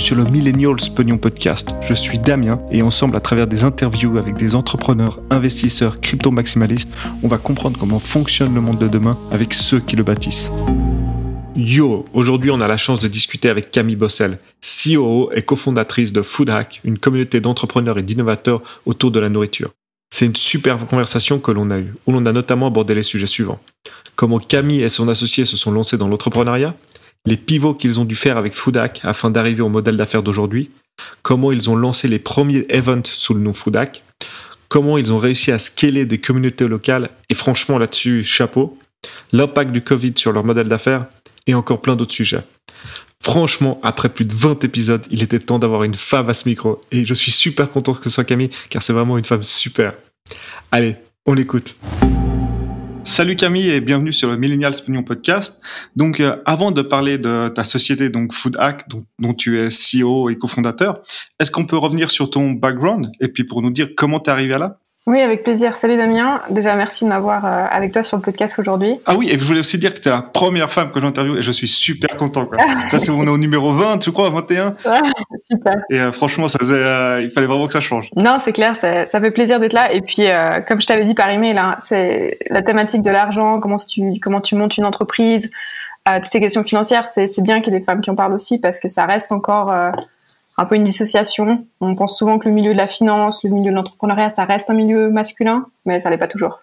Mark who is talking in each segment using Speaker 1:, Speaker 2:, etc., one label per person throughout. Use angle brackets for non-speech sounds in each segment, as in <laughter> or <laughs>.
Speaker 1: sur le Millennials Pognon Podcast. Je suis Damien et ensemble, à travers des interviews avec des entrepreneurs, investisseurs, crypto-maximalistes, on va comprendre comment fonctionne le monde de demain avec ceux qui le bâtissent. Yo, aujourd'hui on a la chance de discuter avec Camille Bossel, CEO et cofondatrice de Foodhack, une communauté d'entrepreneurs et d'innovateurs autour de la nourriture. C'est une super conversation que l'on a eue, où l'on a notamment abordé les sujets suivants. Comment Camille et son associé se sont lancés dans l'entrepreneuriat, les pivots qu'ils ont dû faire avec Foodhack afin d'arriver au modèle d'affaires d'aujourd'hui, comment ils ont lancé les premiers events sous le nom Foodhack, comment ils ont réussi à scaler des communautés locales, et franchement là-dessus, chapeau, l'impact du Covid sur leur modèle d'affaires, et encore plein d'autres sujets. Franchement, après plus de 20 épisodes, il était temps d'avoir une femme à ce micro, et je suis super content que ce soit Camille, car c'est vraiment une femme super. Allez, on l'écoute. Salut Camille et bienvenue sur le Millennial Spagnon Podcast. Donc, euh, avant de parler de ta société, donc Food Hack, dont, dont tu es CEO et cofondateur, est-ce qu'on peut revenir sur ton background et puis pour nous dire comment tu es arrivé à là?
Speaker 2: Oui, avec plaisir. Salut Damien. Déjà, merci de m'avoir euh, avec toi sur le podcast aujourd'hui.
Speaker 1: Ah oui, et je voulais aussi dire que tu es la première femme que j'interviewe et je suis super content. Quoi. <laughs> Là, c'est on est au numéro 20, tu crois, 21 <laughs>
Speaker 2: Super.
Speaker 1: Et euh, franchement, ça faisait, euh, il fallait vraiment que ça change.
Speaker 2: Non, c'est clair, ça, ça, fait plaisir d'être là. Et puis, comme je t'avais dit par email, hein, c'est la thématique de l'argent, comment tu, comment tu montes une entreprise, toutes ces questions financières, c'est bien qu'il y ait des femmes qui en parlent aussi parce que ça reste encore un peu une dissociation. On pense souvent que le milieu de la finance, le milieu de l'entrepreneuriat, ça reste un milieu masculin, mais ça l'est pas toujours.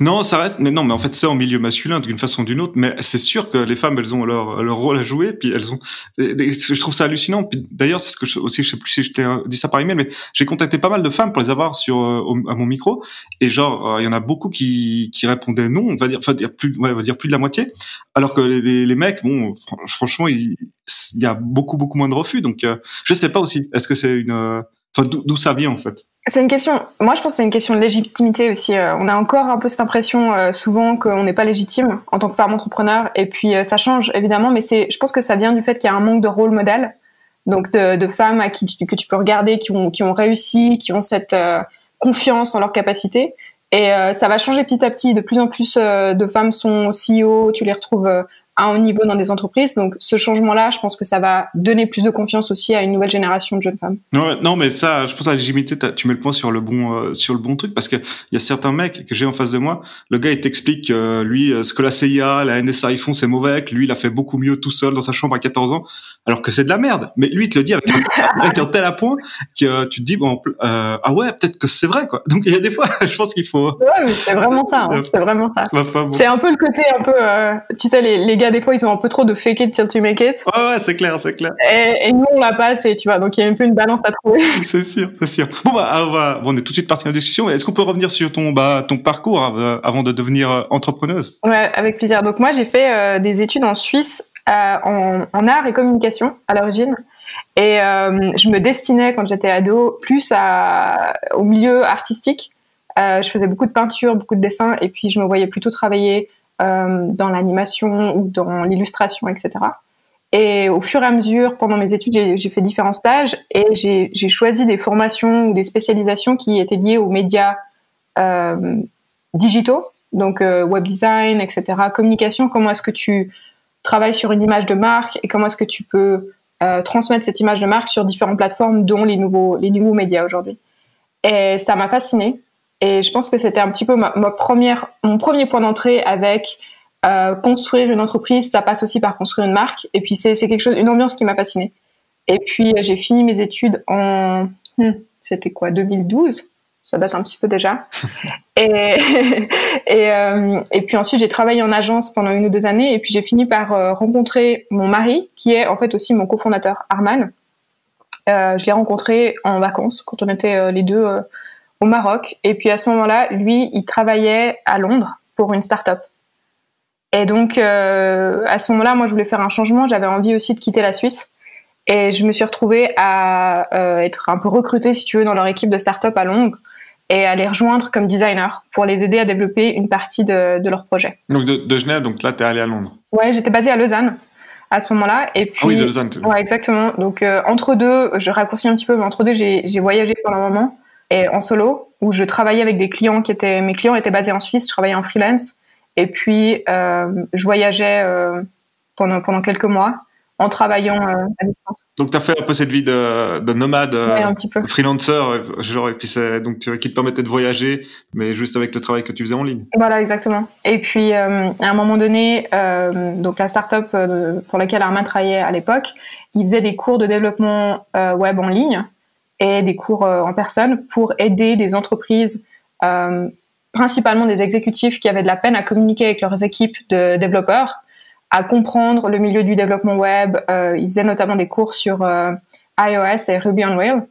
Speaker 1: Non, ça reste, mais non, mais en fait, c'est en milieu masculin d'une façon ou d'une autre. Mais c'est sûr que les femmes, elles ont leur, leur rôle à jouer. Puis elles ont, je trouve ça hallucinant. Puis d'ailleurs, c'est ce que je, aussi, je sais plus si je t'ai dit ça par email, mais j'ai contacté pas mal de femmes pour les avoir sur euh, à mon micro. Et genre, euh, il y en a beaucoup qui, qui répondaient non. On va dire, enfin, plus, ouais, on va dire plus de la moitié. Alors que les, les mecs, bon, franchement, il, y a beaucoup, beaucoup moins de refus. Donc, euh, je sais pas aussi. Est-ce que c'est une, enfin, d'où ça vient en fait?
Speaker 2: C'est une question. Moi, je pense que c'est une question de légitimité aussi. Euh, on a encore un peu cette impression euh, souvent qu'on n'est pas légitime en tant que femme entrepreneur. Et puis, euh, ça change évidemment, mais. Je pense que ça vient du fait qu'il y a un manque de rôle modèle, donc de, femmes à qui que tu peux regarder, qui ont qui ont réussi, qui ont cette confiance en leurs capacités. Et ça va changer petit à petit. De plus en plus de femmes sont CEO. Tu les retrouves à niveau dans des entreprises. Donc ce changement-là, je pense que ça va donner plus de confiance aussi à une nouvelle génération de jeunes femmes.
Speaker 1: Non, non mais ça, je pense à la légitimité, tu mets le point sur le bon euh, sur le bon truc parce que il y a certains mecs que j'ai en face de moi. Le gars il t'explique euh, lui euh, ce que la CIA, la NSA ils font c'est mauvais, que lui il a fait beaucoup mieux tout seul dans sa chambre à 14 ans, alors que c'est de la merde. Mais lui il te le dit avec un, <laughs> tel à point que tu te dis bon ah ouais peut-être que c'est vrai quoi. Donc il y a des fois <laughs> je pense qu'il faut.
Speaker 2: Ouais, <laughs> c'est vraiment ça. Hein, c'est vraiment ça. C'est un peu le côté un peu tu sais les, les gars des fois, ils ont un peu trop de fake it till you make it.
Speaker 1: Ouais, ouais, c'est clair, c'est clair.
Speaker 2: Et, nous, on l'a pas assez, tu vois. Donc, il y a un peu une balance à trouver. <laughs>
Speaker 1: c'est sûr, c'est sûr. Bon, bah, on, va, on est tout de suite parti en discussion. Est-ce qu'on peut revenir sur ton, bah, ton parcours avant de devenir euh, entrepreneuse?
Speaker 2: Ouais, avec plaisir. Donc, moi, j'ai fait euh, des études en Suisse euh, en, en, art et communication à l'origine. Et je me destinais, quand j'étais ado, plus à, au milieu artistique. je faisais beaucoup de peinture, beaucoup de dessins, et puis je me voyais plutôt travailler euh, dans l'animation ou dans l'illustration, etc. Et au fur et à mesure, pendant mes études, j'ai fait différents stages et j'ai choisi des formations ou des spécialisations qui étaient liées aux médias euh, digitaux, donc euh, web design, etc., communication. Comment est-ce que tu travailles sur une image de marque et comment est-ce que tu peux euh, transmettre cette image de marque sur différentes plateformes, dont les nouveaux, les nouveaux médias aujourd'hui. Et ça m'a fascinée. Et je pense que c'était un petit peu ma, première, mon premier point d'entrée avec euh, construire une entreprise. Ça passe aussi par construire une marque. Et puis c'est quelque chose, une ambiance qui m'a fascinée. Et puis j'ai fini mes études en, hmm, c'était quoi, 2012 ça date un petit peu déjà. <laughs> et, <laughs> et, euh, et, puis ensuite, j'ai travaillé en agence pendant une ou deux années. Et puis j'ai fini par euh, rencontrer mon mari, qui est en fait aussi mon cofondateur, Arman. Euh, je l'ai rencontré en vacances, quand on était les deux au Maroc. Et puis à ce moment-là, lui, il travaillait à Londres pour une start-up. Et donc, euh, à ce moment-là, moi, je voulais faire un changement. J'avais envie aussi de quitter la Suisse. Et je me suis retrouvée à euh, être un peu recrutée, si tu veux, dans leur équipe de start-up à Londres et à les rejoindre comme designer pour les aider à développer une partie de, de leur projet.
Speaker 1: Donc de, Genève, donc là, tu es allée à Londres
Speaker 2: Ouais, j'étais basée à Lausanne à ce moment-là. Et puis,
Speaker 1: ah oui, de Lausanne.
Speaker 2: Ouais, exactement. Donc, euh, entre deux, je raccourcis un petit peu, mais entre deux, j'ai voyagé pendant un moment et en solo où je travaillais avec des clients qui étaient mes clients étaient basés en Suisse, je travaillais en freelance et puis euh, je voyageais euh, pendant pendant quelques mois en travaillant euh, à distance.
Speaker 1: Donc, tu as fait un peu cette vie de, de nomade,
Speaker 2: ouais, un petit peu.
Speaker 1: freelancer, genre, et puis donc, qui te permettait de voyager, mais juste avec le travail que tu faisais en ligne.
Speaker 2: Voilà, exactement. Et puis, à un moment donné, donc la startup pour laquelle Armand travaillait à l'époque, il faisait des cours de développement web en ligne et des cours en personne pour aider des entreprises principalement des exécutifs qui avaient de la peine à communiquer avec leurs équipes de développeurs, à comprendre le milieu du développement web. Euh, ils faisaient notamment des cours sur euh, iOS et Ruby on Rails.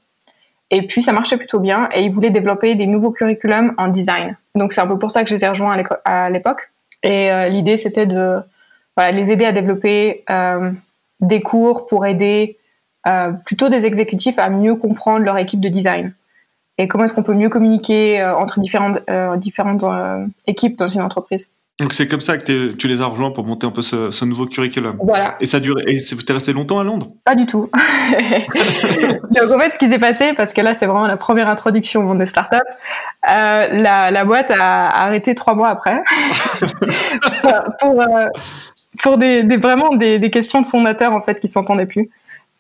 Speaker 2: Et puis ça marchait plutôt bien et ils voulaient développer des nouveaux curriculums en design. Donc c'est un peu pour ça que je les ai rejoints à l'époque. Et euh, l'idée c'était de les aider à développer euh, des cours pour aider euh, plutôt des exécutifs à mieux comprendre leur équipe de design et comment est-ce qu'on peut mieux communiquer euh, entre différentes, euh, différentes équipes dans une entreprise.
Speaker 1: Donc c'est comme ça que tu les as rejoints pour monter un peu ce, ce nouveau curriculum.
Speaker 2: Voilà.
Speaker 1: Et ça dure. Et es resté longtemps à Londres?
Speaker 2: Pas du tout. <laughs> Donc en fait, ce qui s'est passé, parce que là c'est vraiment la première introduction au monde des startups, euh, la, la boîte a arrêté trois mois après <laughs> pour, pour des, des, vraiment des, des, questions de fondateurs en fait qui s'entendaient plus.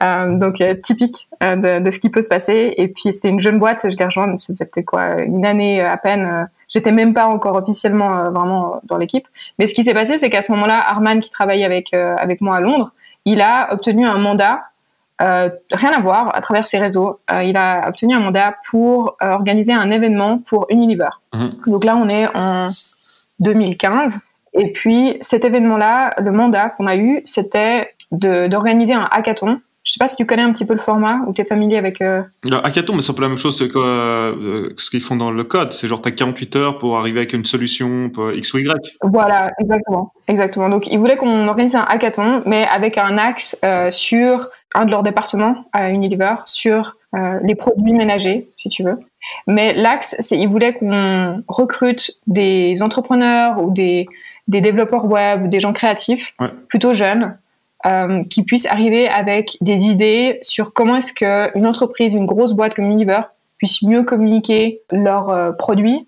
Speaker 2: Euh, donc euh, typique euh, de, de, ce qui peut se passer. Et puis c'était une jeune boîte, je l'ai rejointe, c'était quoi, une année à peine. J'étais même pas encore officiellement vraiment dans l'équipe. Mais ce qui s'est passé, c'est qu'à ce moment-là, Arman, qui travaillait avec avec moi à Londres, il a obtenu un mandat. Rien à voir à travers ses réseaux. Il a obtenu un mandat pour organiser un événement pour Unilever. Mmh. Donc là, on est en 2015. Et puis cet événement-là, le mandat qu'on a eu, c'était d'organiser un hackathon je sais pas si tu connais un petit peu le format ou tu es familier avec. Euh...
Speaker 1: hackathon, mais c'est un peu la même chose que euh, ce qu'ils font dans le code. C'est genre, tu as 48 heures pour arriver avec une solution pour X ou Y.
Speaker 2: Voilà, exactement. exactement. Donc, ils voulaient qu'on organise un hackathon, mais avec un axe euh, sur un de leurs départements à Unilever, sur euh, les produits ménagers, si tu veux. Mais l'axe, c'est ils voulaient qu'on recrute des entrepreneurs ou des, des développeurs web, des gens créatifs, ouais. plutôt jeunes, euh, qui puissent arriver avec des idées sur comment est-ce qu'une entreprise, une grosse boîte comme Unilever puisse mieux communiquer leurs euh, produits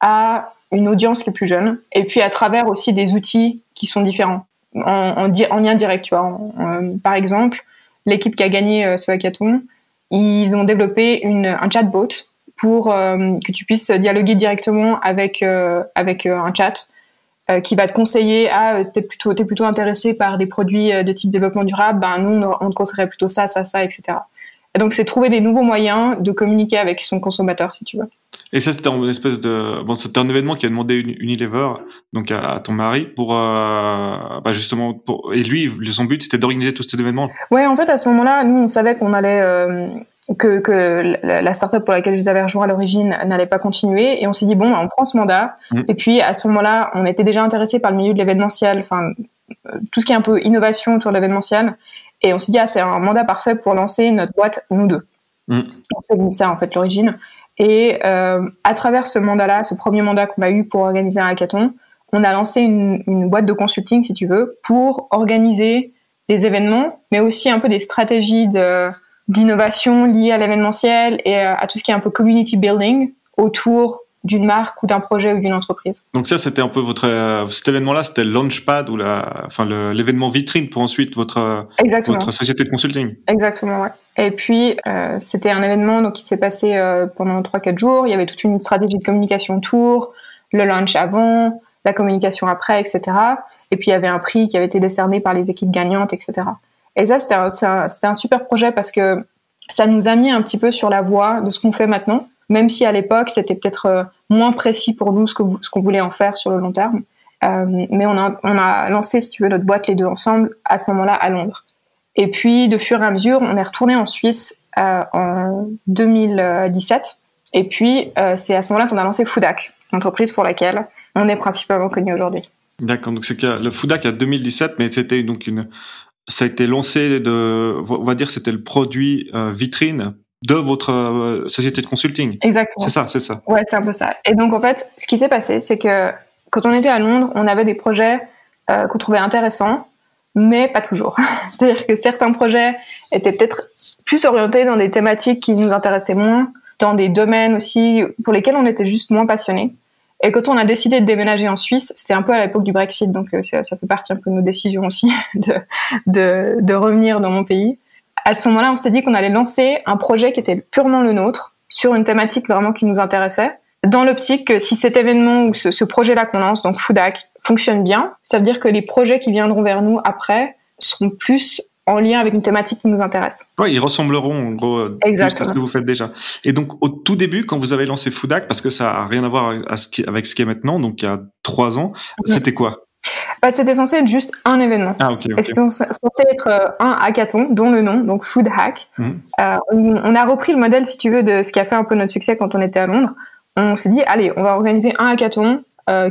Speaker 2: à une audience qui est plus jeune, et puis à travers aussi des outils qui sont différents, en, en, en lien direct. Tu vois. Euh, par exemple, l'équipe qui a gagné ce hackathon, ils ont développé un chatbot pour que tu puisses dialoguer directement avec, avec un chat euh, qui va te conseiller ah t'es plutôt t'es plutôt intéressé par des produits euh, de type développement durable ben nous on te conseillerait plutôt ça ça ça etc et donc c'est trouver des nouveaux moyens de communiquer avec son consommateur si tu veux.
Speaker 1: Et ça c'était une espèce de bon c'était un événement qui a demandé Unilever donc à, ton mari pour euh, bah justement pour et lui son but c'était d'organiser tout cet événement.
Speaker 2: Ouais en fait à ce moment-là nous on savait qu'on allait euh, que, que la startup pour laquelle je les avais rejoints à l'origine n'allait pas continuer. Et on s'est dit, bon, on prend ce mandat. Mm. Et puis, à ce moment-là, on était déjà intéressé par le milieu de l'événementiel, enfin, euh, tout ce qui est un peu innovation autour de l'événementiel. Et on s'est dit, ah, c'est un mandat parfait pour lancer notre boîte, nous deux. Mm. C'est ça, en fait, l'origine. Et euh, à travers ce mandat-là, ce premier mandat qu'on a eu pour organiser un hackathon, on a lancé une, une boîte de consulting, si tu veux, pour organiser des événements, mais aussi un peu des stratégies de d'innovation liée à l'événementiel et euh, à tout ce qui est un peu community building autour d'une marque ou d'un projet ou d'une entreprise.
Speaker 1: Donc ça, c'était un peu votre euh, cet événement-là, c'était le launchpad ou la, enfin l'événement vitrine pour ensuite votre votre société de consulting.
Speaker 2: Exactement, ouais. Et puis euh, c'était un événement donc qui s'est passé euh, pendant 3-4 jours. Il y avait toute une stratégie de communication autour, le launch avant, la communication après, etc. Et puis il y avait un prix qui avait été décerné par les équipes gagnantes, etc. Et ça, c'était un, super projet parce que ça nous a mis un petit peu sur la voie de ce qu'on fait maintenant, même si à l'époque, c'était peut-être euh, moins précis pour nous ce qu'on ce qu'on voulait en faire sur le long terme. Euh, mais on a, on a lancé, si tu veux, notre boîte les deux ensemble à ce moment-là à Londres. Et puis, de fur et à mesure, on est retourné en Suisse euh, en 2017. Et puis, c'est à ce moment-là qu'on a lancé Foodac, l'entreprise pour laquelle on est principalement connu aujourd'hui.
Speaker 1: D'accord, donc c'est le Foodac à 2017, mais c'était donc une, ça a été lancé de, on va dire, c'était le produit euh, vitrine de votre euh, société de consulting.
Speaker 2: Exactement.
Speaker 1: C'est ça, c'est ça.
Speaker 2: Ouais, c'est un peu ça. Et donc en fait, ce qui s'est passé, c'est que quand on était à Londres, on avait des projets euh, qu'on trouvait intéressants, mais pas toujours. <laughs> C'est-à-dire que certains projets étaient peut-être plus orientés dans des thématiques qui nous intéressaient moins, dans des domaines aussi pour lesquels on était juste moins passionnés. Et quand on a décidé de déménager en Suisse, c'était un peu à l'époque du Brexit, donc ça, ça, fait partie un peu de nos décisions aussi <laughs> de, de, de revenir dans mon pays. À ce moment-là, on s'est dit qu'on allait lancer un projet qui était purement le nôtre, sur une thématique vraiment qui nous intéressait, dans l'optique que si cet événement ou ce, ce projet-là qu'on lance, donc Foodac, fonctionne bien, ça veut dire que les projets qui viendront vers nous après seront plus en lien avec une thématique qui nous intéresse.
Speaker 1: Oui, ils ressembleront en gros euh, plus à ce que vous faites déjà. Et donc au tout début, quand vous avez lancé Foodac, parce que ça a rien à voir avec ce qui est maintenant, donc il y a trois ans, c'était quoi?
Speaker 2: Bah, C'était censé être juste un événement.
Speaker 1: Ah,
Speaker 2: censé être euh, un hackathon, dont le nom, donc Food Hack. Mhm. Euh, on, a repris le modèle, si tu veux, de ce qui a fait un peu notre succès quand on était à Londres. On s'est dit, allez, on va organiser un hackathon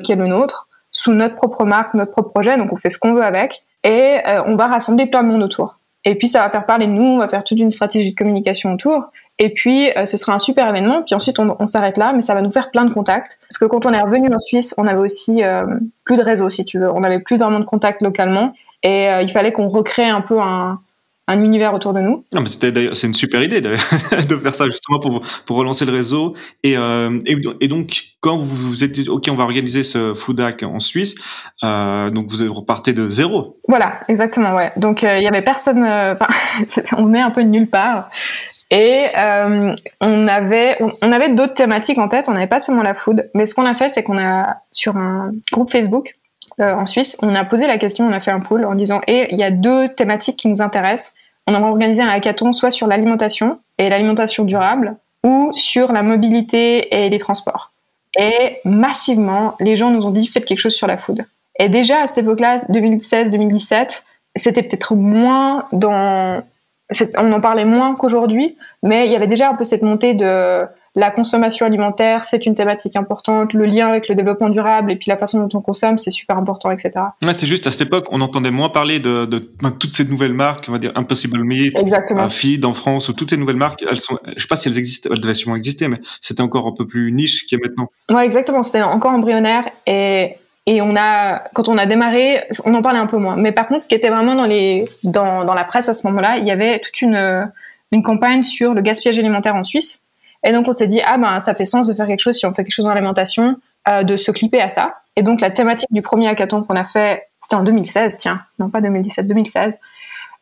Speaker 2: qui est le nôtre, sous notre propre marque, notre propre projet, donc on fait ce qu'on veut avec et euh, on va rassembler plein de monde autour. Et puis ça va faire parler de nous, on va faire toute une stratégie de communication autour. Et puis euh, ce sera un super événement. Puis ensuite on, s'arrête là, mais ça va nous faire plein de contacts. Parce que quand on est revenu en Suisse, on avait aussi euh, plus de réseau, si tu veux. On avait plus vraiment de contacts localement. Et il fallait qu'on recrée un peu un, un univers autour de nous.
Speaker 1: Non, mais c'était d'ailleurs, c'est une super idée <laughs> de, faire ça justement pour, pour relancer le réseau. Et, euh, et, donc, quand vous vous êtes dit, OK, on va organiser ce Foodac en Suisse, euh, donc vous repartez de zéro.
Speaker 2: Voilà, exactement, ouais. Donc, euh, il y avait personne, euh, <laughs> on est un peu nulle part. Et euh, on avait, on, avait d'autres thématiques en tête, on n'avait pas seulement la food. Mais ce qu'on a fait, c'est qu'on a, sur un groupe Facebook, euh, en Suisse, on a posé la question, on a fait un pool en disant et il y a deux thématiques qui nous intéressent. On a organisé un hackathon soit sur l'alimentation et l'alimentation durable ou sur la mobilité et les transports. Et massivement, les gens nous ont dit faites quelque chose sur la food. Et déjà à cette époque-là, 2016-2017, c'était peut-être moins dans on en parlait moins qu'aujourd'hui, mais il y avait déjà un peu cette montée de la consommation alimentaire, c'est une thématique importante, le lien avec le développement durable et puis la façon dont on consomme, c'est super important, etc.
Speaker 1: Ouais, c'est juste à cette époque, on entendait moins parler de, de, toutes ces nouvelles marques, on va dire Impossible Meat,
Speaker 2: Exactement.
Speaker 1: Feed en France, ou toutes ces nouvelles marques, elles sont, je sais pas si elles existent, elles devaient sûrement exister, mais c'était encore un peu plus niche qu'il y a maintenant.
Speaker 2: Ouais, exactement, c'était encore embryonnaire et et on a, quand on a démarré, on en parlait un peu moins. Mais par contre, ce qui était vraiment dans les, dans, dans la presse à ce moment-là, il y avait toute une, une campagne sur le gaspillage alimentaire en Suisse et donc on s'est dit ah ben ça fait sens de faire quelque chose si on fait quelque chose dans l'alimentation, euh, de se clipper à ça. Et donc la thématique du premier hackathon qu'on a fait, c'était en 2016, tiens, non pas 2017, 2016.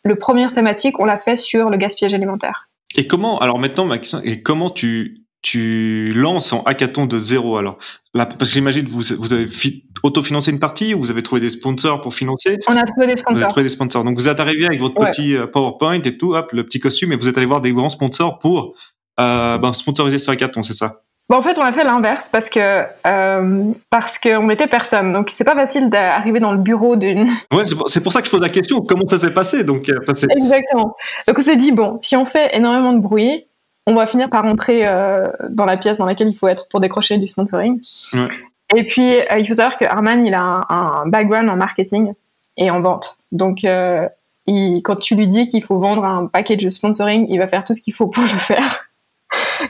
Speaker 2: Le premier thématique, on l'a fait sur le gaspillage alimentaire.
Speaker 1: Et comment alors maintenant ma question et comment tu tu lances en hackathon de zéro alors? Là, parce que j'imagine vous vous avez autofinancé une partie ou vous avez trouvé des sponsors pour financer?
Speaker 2: On a trouvé des sponsors.
Speaker 1: Vous avez trouvé des sponsors. Donc vous êtes arrivé avec votre petit euh, PowerPoint et tout, hop, le petit costume et vous êtes allé voir des grands sponsors pour euh, ben, sponsoriser ce hackathon, c'est ça
Speaker 2: Bon, en fait, on a fait l'inverse parce que euh, parce qu'on était personne, donc c'est pas facile d'arriver dans le bureau d'une. <laughs>
Speaker 1: Ouais, c'est pour, ça que je pose la question. Comment ça s'est passé? Donc euh, passé...
Speaker 2: Exactement. Donc on s'est dit bon, si on fait énormément de bruit, on va finir par rentrer euh, dans la pièce dans laquelle il faut être pour décrocher du sponsoring. Ouais. Et puis il faut savoir que Arman, il a un, un, background en marketing et en vente, donc il, quand tu lui dis qu'il faut vendre un package de sponsoring, il va faire tout ce qu'il faut pour le faire.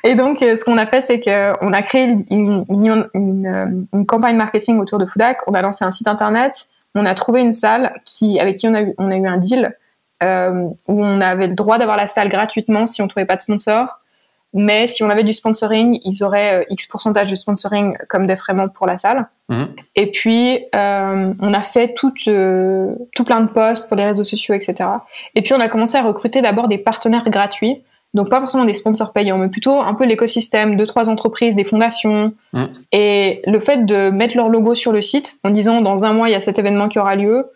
Speaker 2: Et donc, euh, ce qu'on a fait, c'est qu'on a créé une, une, une, campagne marketing autour de Foodac. On a lancé un site internet. On a trouvé une salle qui, avec qui on a eu, on a eu un deal euh, où on avait le droit d'avoir la salle gratuitement si on trouvait pas de sponsor. Mais si on avait du sponsoring, ils auraient euh, X pourcentage de sponsoring comme défraiement pour la salle. Mhm. Et puis, euh, on a fait tout, euh, tout plein de posts pour les réseaux sociaux, etc. Et puis, on a commencé à recruter d'abord des partenaires gratuits donc pas forcément des sponsors payants, mais plutôt un peu l'écosystème, deux, trois entreprises, des fondations. Mmh. Et le fait de mettre leur logo sur le site en disant dans un mois, il y a cet événement qui aura lieu,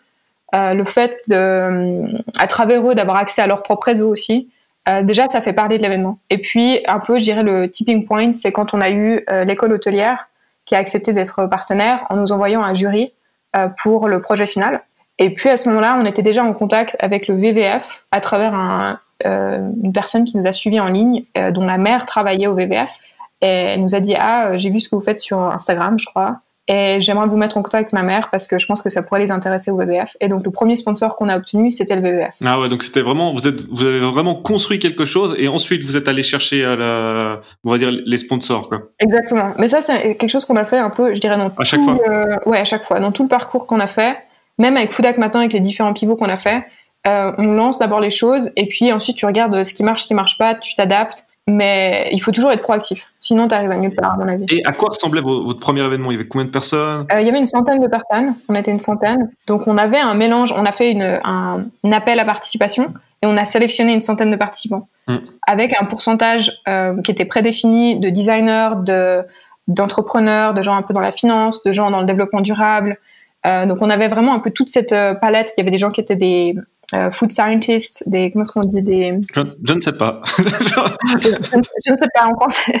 Speaker 2: euh, le fait de, à travers eux, d'avoir accès à leur propre réseau aussi, euh, déjà, ça fait parler de l'événement. Et puis, un peu, je dirais, le tipping point, c'est quand on a eu euh, l'école hôtelière qui a accepté d'être partenaire en nous envoyant un jury pour le projet final. Et puis, à ce moment-là, on était déjà en contact avec le VVF à travers un, euh, une personne qui nous a suivis en ligne, euh, dont la mère travaillait au VVF. Et elle nous a dit Ah, euh, j'ai vu ce que vous faites sur Instagram, je crois. Et j'aimerais vous mettre en contact avec ma mère parce que je pense que ça pourrait les intéresser au VVF. Et donc le premier sponsor qu'on a obtenu, c'était le VVF.
Speaker 1: Ah ouais, donc c'était vraiment vous êtes vous avez vraiment construit quelque chose et ensuite vous êtes allé chercher à la, on va dire les sponsors quoi.
Speaker 2: Exactement. Mais ça c'est quelque chose qu'on a fait un peu, je dirais dans
Speaker 1: à chaque fois.
Speaker 2: ouais, à chaque fois, dans tout le parcours qu'on a fait, même avec Foodac maintenant avec les différents pivots qu'on a fait, euh, on lance d'abord les choses et puis ensuite tu regardes ce qui marche, ce qui marche pas, tu t'adaptes mais il faut toujours être proactif. Sinon, tu arrives à nulle part, à mon avis.
Speaker 1: Et à quoi ressemblait votre premier événement? Il y avait combien de personnes?
Speaker 2: Euh, Il y avait une centaine de personnes. On était une centaine. Donc, on avait un mélange. On a fait une, un, appel à participation et on a sélectionné une centaine de participants hmm. avec un pourcentage euh, qui était prédéfini de designers, de d'entrepreneurs, de gens un peu dans la finance, de gens dans le développement durable. Euh, donc, on avait vraiment un peu toute cette palette. Il y avait des gens qui étaient des euh, food scientists, des comment est-ce qu'on dit des
Speaker 1: je, ne sais pas.
Speaker 2: je, ne sais pas <laughs> en français.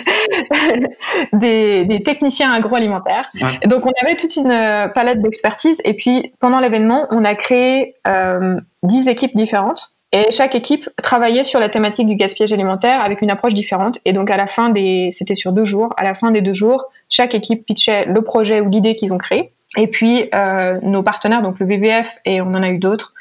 Speaker 2: <laughs> des, des, techniciens agroalimentaires. Donc on avait toute une euh, palette d'expertise et puis pendant l'événement on a créé euh, 10 équipes différentes et chaque équipe travaillait sur la thématique du gaspillage alimentaire avec une approche différente et donc à la fin des c'était sur deux jours à la fin des deux jours chaque équipe pitchait le projet ou l'idée qu'ils ont créé et puis euh, nos partenaires donc le VVF et on en a eu d'autres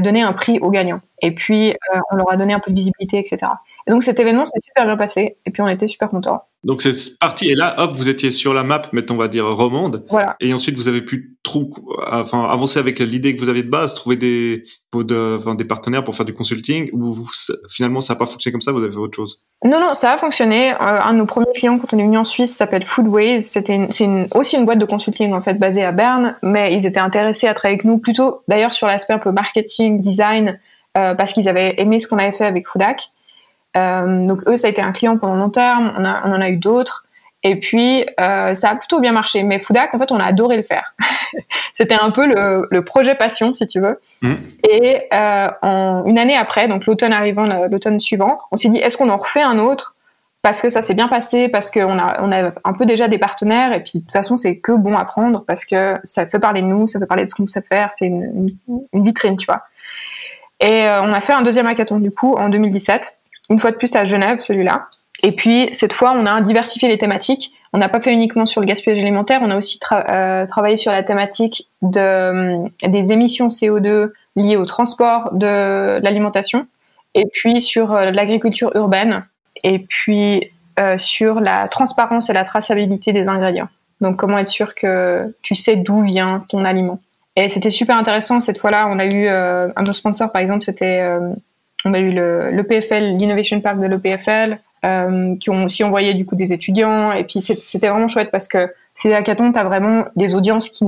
Speaker 2: donner un prix aux gagnants. Et puis, euh, on leur a donné un peu de visibilité, etc. Et donc, cet événement s'est super bien passé. Et puis, on était super contents.
Speaker 1: Donc, c'est parti. Et là, hop, vous étiez sur la map, mettons, on va dire, romande.
Speaker 2: Voilà.
Speaker 1: Et ensuite, vous avez pu enfin, avancer avec l'idée que vous aviez de base, trouver des, de, enfin, des partenaires pour faire du consulting, ou finalement, ça n'a pas fonctionné comme ça, vous avez fait autre chose?
Speaker 2: Non, non, ça a fonctionné. Euh, un de nos premiers clients, quand on est venu en Suisse, s'appelle Foodways. C'était c'est aussi une boîte de consulting, en fait, basée à Berne, mais ils étaient intéressés à travailler avec nous, plutôt, d'ailleurs, sur l'aspect un peu marketing, design, euh, parce qu'ils avaient aimé ce qu'on avait fait avec Foodak. Euh, donc eux, ça a été un client pendant long terme. On, a, on en a eu d'autres. Et puis, euh, ça a plutôt bien marché. Mais Foudak, en fait, on a adoré le faire. <laughs> C'était un peu le, le, projet passion, si tu veux. Mmh. Et euh, en, une année après, donc l'automne arrivant, l'automne suivant, on s'est dit, est-ce qu'on en refait un autre? Parce que ça s'est bien passé, parce qu'on a, on a un peu déjà des partenaires. Et puis, de toute façon, c'est que bon à prendre parce que ça fait parler de nous, ça fait parler de ce qu'on sait faire. C'est une, une, vitrine, tu vois. Et euh, on a fait un deuxième hackathon, du coup, en 2017 une fois de plus à Genève, celui-là. Et puis, cette fois, on a diversifié les thématiques. On n'a pas fait uniquement sur le gaspillage alimentaire, on a aussi euh, travaillé sur la thématique euh, des émissions CO2 liées au transport de l'alimentation, et puis sur euh, l'agriculture urbaine, et puis sur la transparence et la traçabilité des ingrédients. Donc, comment être sûr que tu sais d'où vient ton aliment. Et c'était super intéressant. Cette fois-là, on a eu un de nos sponsors, par exemple, c'était on a eu l'EPFL, l'Innovation Park de l'EPFL, euh, qui ont aussi envoyé du coup des étudiants. Et puis c'était vraiment chouette parce que ces hackathons, tu as vraiment des audiences qui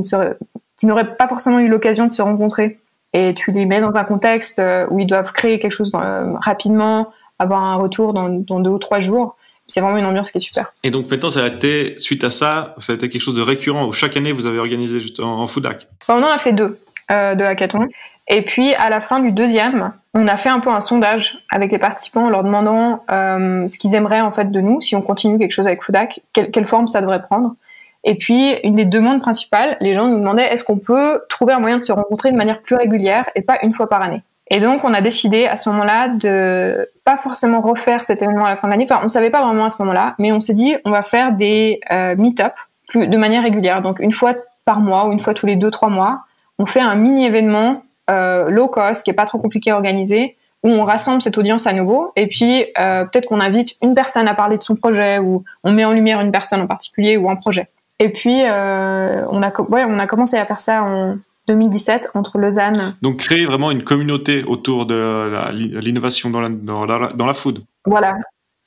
Speaker 2: n'auraient pas forcément eu l'occasion de se rencontrer. Et tu les mets dans un contexte euh, où ils doivent créer quelque chose euh, rapidement, avoir un retour dans, deux ou trois jours. C'est vraiment une ambiance qui est super.
Speaker 1: Et donc maintenant, ça a été, suite à ça, ça a été quelque chose de récurrent où chaque année vous avez organisé juste en, en Foodac
Speaker 2: On en a fait deux de hackathons. Et puis à la fin du deuxième, on a fait un peu un sondage avec les participants en leur demandant euh, ce qu'ils aimeraient en fait de nous si on continue quelque chose avec Foudac, quelle, forme ça devrait prendre. Et puis une des demandes principales, les gens nous demandaient est-ce qu'on peut trouver un moyen de se rencontrer de manière plus régulière et pas une fois par année? Et donc on a décidé à ce moment-là de pas forcément refaire cet événement à la fin de l'année. Enfin on savait pas vraiment à ce moment-là, mais on s'est dit on va faire des euh, meet-up de manière régulière, donc une fois par mois ou une fois tous les deux trois mois. On fait un mini événement euh, low cost, qui est pas trop compliqué à organiser, où on rassemble cette audience à nouveau, et puis euh, peut-être qu'on invite une personne à parler de son projet, ou on met en lumière une personne en particulier ou un projet. Et puis euh, on a, ouais, on a commencé à faire ça en 2017 entre Lausanne.
Speaker 1: Donc créer vraiment une communauté autour de l'innovation dans la, dans, la, dans la food.
Speaker 2: Voilà,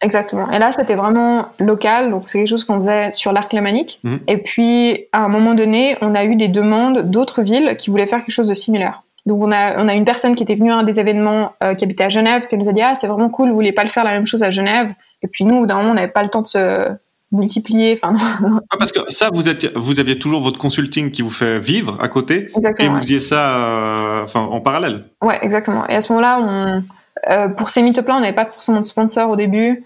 Speaker 2: Exactement. Et là, c'était vraiment local, donc c'est quelque chose qu'on faisait sur l'arc lémanique. Mhm. Et puis, à un moment donné, on a eu des demandes d'autres villes qui voulaient faire quelque chose de similaire. Donc on a, on a une personne qui était venue à un des événements euh, qui habitait à Genève, qui nous a dit ah c'est vraiment cool, vous voulez pas le faire la même chose à Genève? Et puis nous, d'un moment, on n'avait pas le temps de se multiplier. Enfin,
Speaker 1: ah, parce que ça, vous êtes, vous aviez toujours votre consulting qui vous fait vivre à côté, exactement, et vous faisiez ça, euh, enfin en parallèle.
Speaker 2: Ouais, exactement. Et à ce moment-là, on, euh, pour ces meet-up-là, on n'avait pas forcément de sponsor au début.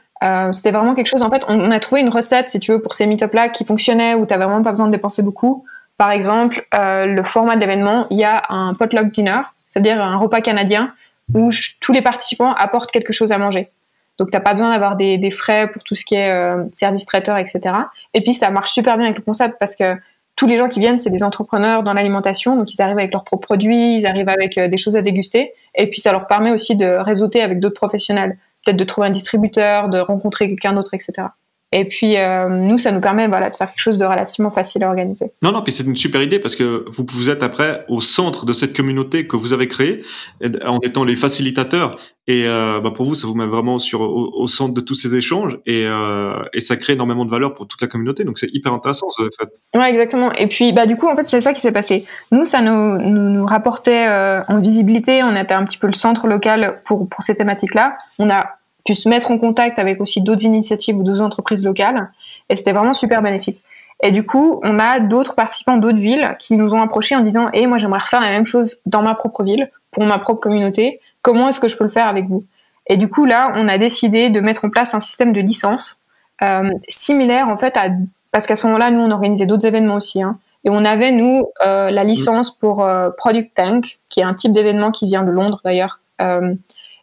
Speaker 2: c'était vraiment quelque chose. En fait, on, on, a trouvé une recette, si tu veux, pour ces meet-up-là qui fonctionnait, où tu n'as vraiment pas besoin de dépenser beaucoup. Par exemple, euh, le format de l'événement, il y a un potluck dinner, c'est-à-dire un repas canadien où tous les participants apportent quelque chose à manger. Donc t'as pas besoin d'avoir des, frais pour tout ce qui est euh, service traiteur, etc. Et puis ça marche super bien avec le concept parce que tous les gens qui viennent, c'est des entrepreneurs dans l'alimentation, donc ils arrivent avec leurs propres produits, ils arrivent avec euh, des choses à déguster, et puis ça leur permet aussi de réseauter avec d'autres professionnels, peut-être de trouver un distributeur, de rencontrer quelqu'un d'autre, etc. Et puis euh, nous, ça nous permet voilà de faire quelque chose de relativement facile à organiser.
Speaker 1: Non, non, puis c'est une super idée parce que vous vous êtes après au centre de cette communauté que vous avez créée en étant les facilitateurs. Et euh, bah pour vous, ça vous met vraiment sur au, centre de tous ces échanges et, euh, et ça crée énormément de valeur pour toute la communauté. Donc c'est hyper intéressant ce fait.
Speaker 2: Ouais, exactement. Et puis bah du coup, en fait, c'est ça qui s'est passé. Nous, ça nous nous, nous rapportait en visibilité. On était un petit peu le centre local pour pour ces thématiques-là. On a pu mettre en contact avec aussi d'autres initiatives ou d'autres entreprises locales. Et c'était vraiment super bénéfique. Et du coup, on a d'autres participants d'autres villes qui nous ont approchés en disant "Eh, moi, j'aimerais refaire la même chose dans ma propre ville, pour ma propre communauté. Comment est-ce que je peux le faire avec vous? Et du coup, là, on a décidé de mettre en place un système de licence euh, similaire, en fait, à parce qu'à ce moment-là, nous, on organisait d'autres événements aussi. Hein, et on avait, nous, euh, la licence pour euh, Product Tank, qui est un type d'événement qui vient de Londres, d'ailleurs.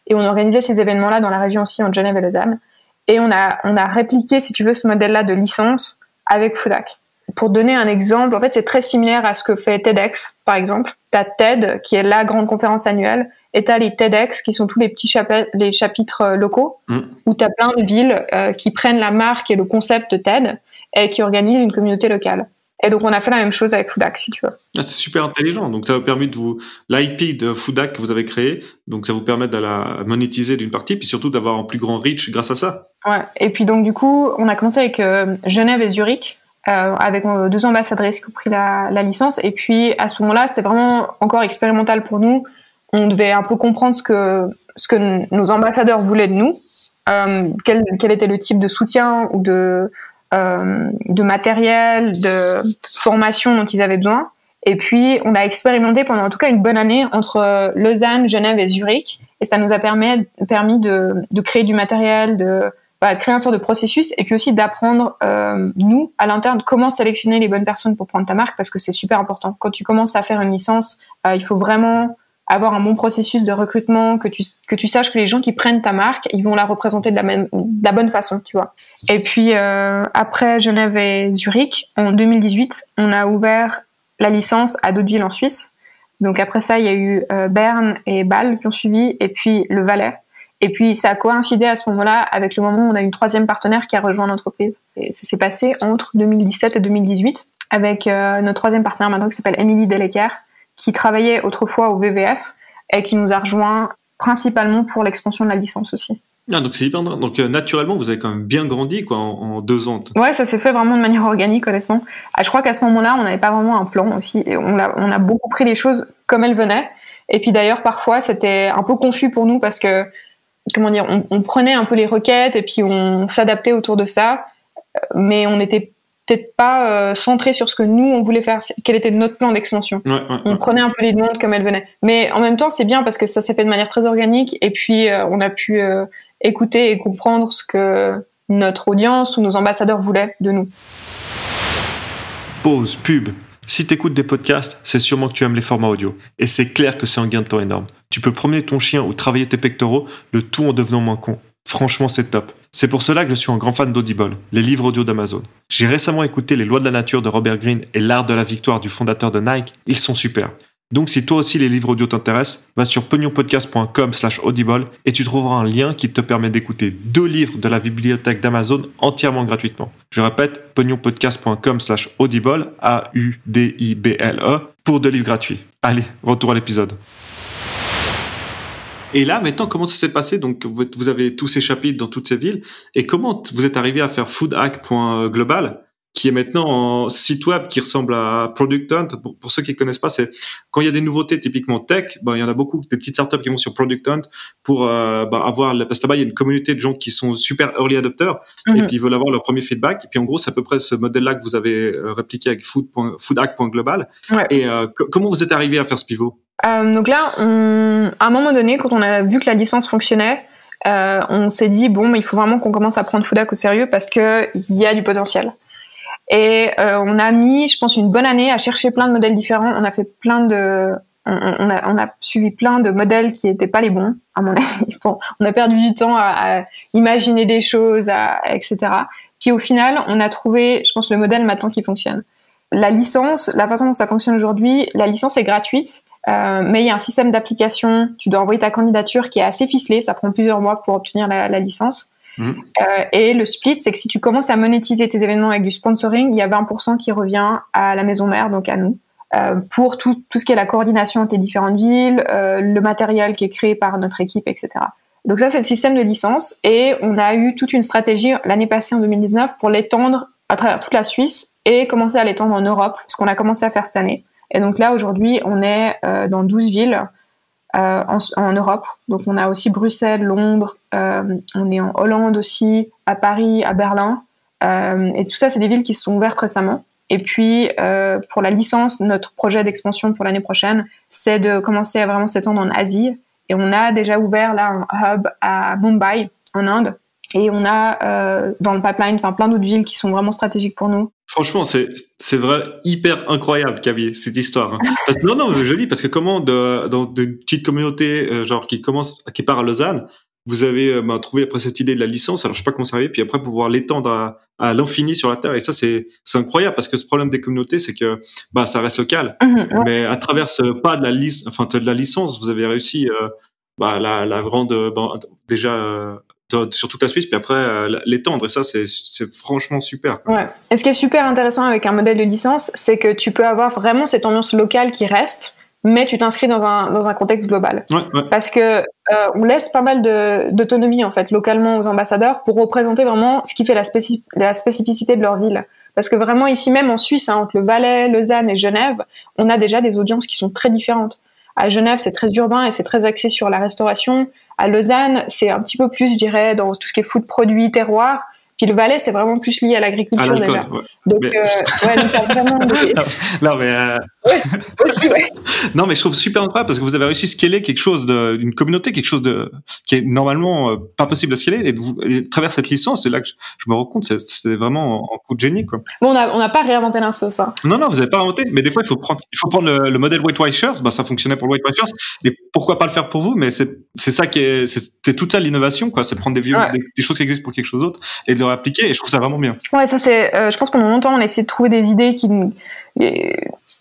Speaker 2: Et on organisait ces événements-là dans la région aussi, en Genève et Lausanne. Et on a, on a répliqué, si tu veux, ce modèle-là de licence avec Foodac. Pour donner un exemple, en fait, c'est très similaire à ce que fait TEDx, par exemple. T'as TED, qui est la grande conférence annuelle, et t'as les TEDx, qui sont tous les petits chapitres, les chapitres euh, locaux, mm. où t'as plein de villes euh, qui prennent la marque et le concept de TED et qui organisent une communauté locale. Et donc, on a fait la même chose avec Foodac, si tu veux.
Speaker 1: Ah, c'est super intelligent. Donc, ça vous permis de vous, l'IP de Foodac que vous avez créé, donc ça vous permet de la monétiser d'une partie, puis surtout d'avoir un plus grand reach grâce à ça.
Speaker 2: Ouais. Et puis, donc, du coup, on a commencé avec euh, Genève et Zurich, euh, avec euh, deux ambassadrices qui ont pris la, licence. Et puis, à ce moment-là, c'était vraiment encore expérimental pour nous. On devait un peu comprendre ce que, ce que nos ambassadeurs voulaient de nous, quel, quel était le type de soutien ou de, de matériel, de formation dont ils avaient besoin. Et puis, on a expérimenté pendant en tout cas une bonne année entre Lausanne, Genève et Zurich. Et ça nous a permis, permis de, de créer du matériel, de, bah, créer un sort de processus et puis aussi d'apprendre, euh, nous, à l'interne, comment sélectionner les bonnes personnes pour prendre ta marque parce que c'est super important. Quand tu commences à faire une licence, euh, il faut vraiment avoir un bon processus de recrutement, que tu, que tu saches que les gens qui prennent ta marque, ils vont la représenter de la, même, de la bonne façon, tu vois. Et puis, euh, après Genève et Zurich, en 2018, on a ouvert la licence à d'autres villes en Suisse. Donc après ça, il y a eu euh, Berne et Bâle qui ont suivi, et puis le Valais. Et puis ça a coïncidé à ce moment-là avec le moment où on a une troisième partenaire qui a rejoint l'entreprise. Et ça s'est passé entre 2017 et 2018 avec euh, notre troisième partenaire maintenant qui s'appelle Émilie Delecker, qui travaillait autrefois au VVF et qui nous a rejoint principalement pour l'expansion de la licence aussi.
Speaker 1: Ah, donc c'est hyper donc euh, naturellement vous avez quand même bien grandi quoi en, deux ans.
Speaker 2: Ouais, ça s'est fait vraiment de manière organique honnêtement. Ah, je crois qu'à ce moment-là, on n'avait pas vraiment un plan aussi et on a, on a beaucoup pris les choses comme elles venaient. Et puis d'ailleurs parfois c'était un peu confus pour nous parce que comment dire, on, on prenait un peu les requêtes et puis on s'adaptait autour de ça, mais on était peut-être pas euh, centré sur ce que nous on voulait faire, quel était notre plan d'expansion. on prenait un peu les demandes comme elles venaient. Mais en même temps, c'est bien parce que ça s'est fait de manière très organique et puis euh, on a pu euh, écouter et comprendre ce que notre audience ou nos ambassadeurs voulaient de nous.
Speaker 1: Pause, pub. Si tu écoutes des podcasts, c'est sûrement que tu aimes les formats audio. Et c'est clair que c'est un gain de temps énorme. Tu peux promener ton chien ou travailler tes pectoraux, le tout en devenant moins con. Franchement, c'est top. C'est pour cela que je suis un grand fan d'Audible, les livres audio d'Amazon. J'ai récemment écouté Les lois de la nature de Robert Greene et L'art de la victoire du fondateur de Nike. Ils sont super. Donc si toi aussi les livres audio t'intéressent, va sur pognonpodcast.com slash audible et tu trouveras un lien qui te permet d'écouter deux livres de la bibliothèque d'Amazon entièrement gratuitement. Je répète, pognonpodcast.com slash audible, A-U-D-I-B-L-E, pour deux livres gratuits. Allez, retour à l'épisode. Et là, maintenant, comment ça s'est passé? Donc, vous avez tous ces chapitres dans toutes ces villes. Et comment vous êtes arrivé à faire foodhack.global qui est maintenant un site web qui ressemble à Product Hunt. Pour, ceux qui ne connaissent pas, c'est quand il y a des nouveautés typiquement tech, ben, il y en a beaucoup, des petites startups qui vont sur Product Hunt pour euh, ben, avoir, parce que là-bas, il y a une communauté de gens qui sont super early adopters et mhm. puis ils veulent avoir leur premier feedback. Et puis en gros, c'est à peu près ce modèle-là que vous avez euh, répliqué avec food, foodhack.global. Et euh, comment vous êtes arrivé à faire ce pivot?
Speaker 2: Euh, donc là, on, à un moment donné, quand on a vu que la licence fonctionnait, on s'est dit bon, mais il faut vraiment qu'on commence à prendre Foodac au sérieux parce que il y a du potentiel. Et euh, on a mis, je pense, une bonne année à chercher plein de modèles différents. On a fait plein de, on, a, suivi plein de modèles qui n'étaient pas les bons, à mon <laughs> avis. On a perdu du temps à, imaginer des choses, etc. Puis au final, on a trouvé, je pense, le modèle maintenant qui fonctionne. La licence, la façon dont ça fonctionne aujourd'hui, la licence est gratuite. Euh, mais il y a un système d'application. Tu dois envoyer ta candidature qui est assez ficelé. Ça prend plusieurs mois pour obtenir la licence. Mmh. et le split, c'est que si tu commences à monétiser tes événements avec du sponsoring, il y a 20% qui revient à la maison mère, donc à nous. pour tout, tout, ce qui est la coordination entre les différentes villes, le matériel qui est créé par notre équipe, etc. Donc ça, c'est le système de licence. Et on a eu toute une stratégie l'année passée, en 2019, pour l'étendre à travers toute la Suisse et commencer à l'étendre en Europe, ce qu'on a commencé à faire cette année. Et donc là, aujourd'hui, on est euh, dans 12 villes euh, en, Europe. Donc on a aussi Bruxelles, Londres, euh, on est en Hollande aussi, à Paris, à Berlin. et tout ça, c'est des villes qui se sont ouvertes récemment. Et puis, pour la licence, notre projet d'expansion pour l'année prochaine, c'est de commencer à vraiment s'étendre en Asie. Et on a déjà ouvert là un hub à Mumbai, en Inde. Et on a euh, dans le pipeline plein d'autres villes qui sont vraiment stratégiques pour nous.
Speaker 1: Franchement, c'est c'est vrai hyper incroyable, Kavi, cette histoire. Hein. Parce non, non, je dis parce que comment de, dans une petite communauté euh, genre qui commence, qui part à Lausanne, vous avez euh, bah, trouvé après cette idée de la licence. Alors je sais pas comment ça arrive, puis après pouvoir l'étendre à, à l'infini sur la terre. Et ça c'est c'est incroyable parce que ce problème des communautés, c'est que bah ça reste local. Mhm, Mais à travers ce pas de la licence, enfin de la licence, vous avez réussi euh, bah, la, la grande bah, déjà sur toute la Suisse, puis après euh, l'étendre. Et ça, c'est franchement super.
Speaker 2: Ouais. Et ce qui est super intéressant avec un modèle de licence, c'est que tu peux avoir vraiment cette ambiance locale qui reste, mais tu t'inscris dans un, dans un contexte global.
Speaker 1: Ouais,
Speaker 2: Parce que euh, on laisse pas mal d'autonomie en fait localement aux ambassadeurs pour représenter vraiment ce qui fait la, la spécificité de leur ville. Parce que vraiment ici même en Suisse, hein, entre le Valais, Lausanne et Genève, on a déjà des audiences qui sont très différentes. À Genève, c'est très urbain et c'est très axé sur la restauration. À Lausanne, c'est un petit peu plus, je dirais, dans tout ce qui est food produit, terroir. Puis le Valais, c'est vraiment plus lié à l'agriculture déjà. Donc, mais... Euh, ouais, donc vraiment. <laughs>
Speaker 1: non, mais. Euh...
Speaker 2: aussi, ouais. <laughs>
Speaker 1: non, mais je trouve super incroyable parce que vous avez réussi à scaler quelque chose d'une communauté, quelque chose de qui est normalement euh, pas possible à scaler. Et, de vous, à travers cette licence, c'est là que je, me rends compte, c'est vraiment un coup de génie, quoi.
Speaker 2: Bon, on n'a on a pas réinventé la sauce. Hein.
Speaker 1: Non, non, vous n'avez pas inventé. Mais des fois, il faut prendre, il faut prendre le, modèle White Shirts. Bah, ça fonctionnait pour le White Shirts. Et pourquoi pas le faire pour vous Mais c'est ça qui est, c'est toute ça l'innovation, quoi. C'est prendre des vieux, des, choses qui existent pour quelque chose d'autre et de le appliquer. Et je trouve ça vraiment bien.
Speaker 2: Ouais, ça c'est. Euh, je pense pendant longtemps, on a essayé de trouver des idées qui.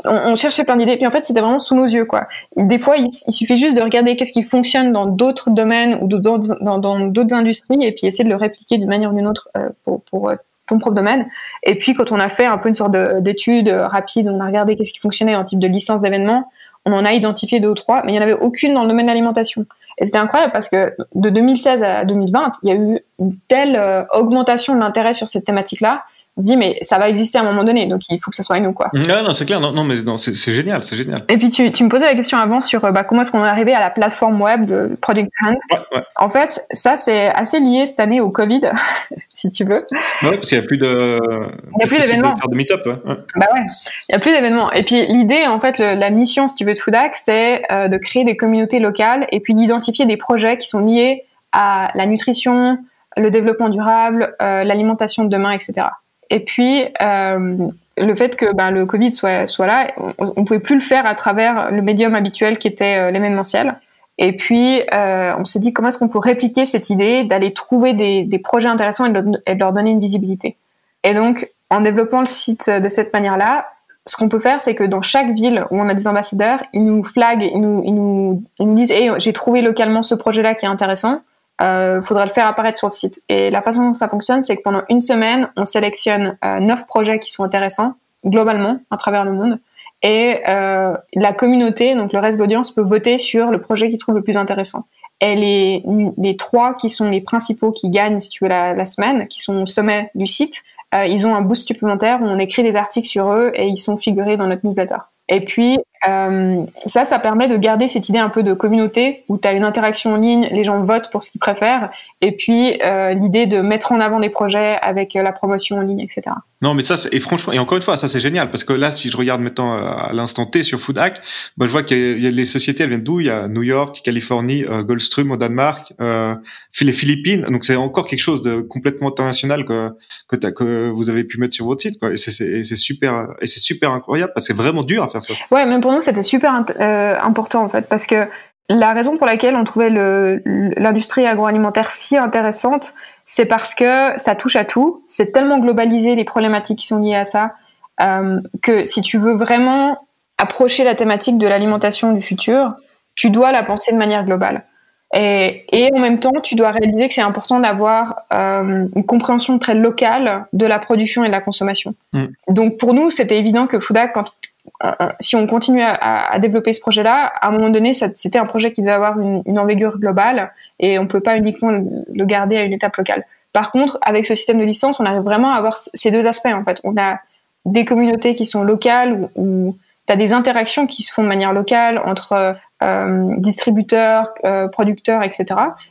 Speaker 2: On, cherchait plein d'idées, puis en fait, c'était vraiment sous nos yeux, quoi. Des fois, il, suffit juste de regarder qu'est-ce qui fonctionne dans d'autres domaines ou dans d'autres industries, et puis essayer de le répliquer d'une manière ou d'une autre euh, pour, euh, ton propre domaine. Et puis, quand on a fait un peu une sorte d'étude rapide, on a regardé qu'est-ce qui fonctionnait en type de licence d'événement, on en a identifié deux ou trois, mais il n'y en avait aucune dans le domaine de l'alimentation. Et c'était incroyable parce que de 2016 à 2020, il y a eu une telle euh, augmentation de l'intérêt sur cette thématique-là dit mais ça va exister à un moment donné donc il faut que ça soit nous quoi.
Speaker 1: Ah non c'est clair non, non mais non, c'est génial c'est génial.
Speaker 2: Et puis tu, tu, me posais la question avant sur bah, comment est-ce qu'on est arrivé à la plateforme web de Product Hunt?
Speaker 1: Ouais,
Speaker 2: En fait ça c'est assez lié cette année au Covid <laughs> si tu veux.
Speaker 1: Ouais parce qu'il n'y a plus de.
Speaker 2: Il n'y a plus d'événements.
Speaker 1: De, de meet-up.
Speaker 2: Bah ouais il n'y a plus d'événements et puis l'idée en fait la mission si tu veux de Foodac c'est euh, de créer des communautés locales et puis d'identifier des projets qui sont liés à la nutrition le développement durable, euh, l'alimentation de demain, etc. Et puis, euh, le fait que ben, le Covid soit, là, on ne pouvait plus le faire à travers le médium habituel qui était euh, l'événementiel. Et puis, euh, on s'est dit comment est-ce qu'on peut répliquer cette idée d'aller trouver des, projets intéressants et de, leur donner une visibilité? Et donc, en développant le site de cette manière-là, ce qu'on peut faire, c'est que dans chaque ville où on a des ambassadeurs, ils nous flaguent, ils nous disent hey, j'ai trouvé localement ce projet-là qui est intéressant euh, faudra le faire apparaître sur le site. Et la façon dont ça fonctionne, c'est que pendant une semaine, on sélectionne euh, neuf projets qui sont intéressants globalement à travers le monde. Et euh, la communauté, donc le reste de l'audience, peut voter sur le projet qu'ils trouvent le plus intéressant. Et les, les trois qui sont les principaux qui gagnent, si tu veux, la, la semaine, qui sont au sommet du site, euh, ils ont un boost supplémentaire où on écrit des articles sur eux et ils sont figurés dans notre newsletter. Et puis, euh, ça, ça permet de garder cette idée un peu de communauté où tu as une interaction en ligne, les gens votent pour ce qu'ils préfèrent, et puis euh, l'idée de mettre en avant des projets avec euh, la promotion en ligne, etc.
Speaker 1: Non, mais ça, et franchement, et encore une fois, ça c'est génial parce que là, si je regarde maintenant à l'instant T sur Food Hack, bah, je vois que les sociétés, elles viennent d'où? Il y a New York, Californie, euh, Goldstream au Danemark, euh, les Philippines. Donc c'est encore quelque chose de complètement international que que, que vous avez pu mettre sur votre site, quoi. Et c'est super, et c'est super incroyable parce que c'est vraiment dur à faire ça.
Speaker 2: Ouais, même pour nous, c'était super euh, important en fait parce que la raison pour laquelle on trouvait l'industrie agroalimentaire si intéressante, c'est parce que ça touche à tout. C'est tellement globalisé les problématiques qui sont liées à ça euh, que si tu veux vraiment approcher la thématique de l'alimentation du futur, tu dois la penser de manière globale. Et, et, en même temps, tu dois réaliser que c'est important d'avoir euh, une compréhension très locale de la production et de la consommation. Mm. Donc pour nous, c'était évident que Foodac, quand, si on continue à, à, développer ce projet-là, à un moment donné, c'était un projet qui devait avoir une, une envergure globale et on ne peut pas uniquement le garder à une étape locale. Par contre, avec ce système de licence, on arrive vraiment à avoir ces deux aspects. En fait, on a des communautés qui sont locales où, tu as des interactions qui se font de manière locale entre euh, distributeurs, euh, producteurs, etc.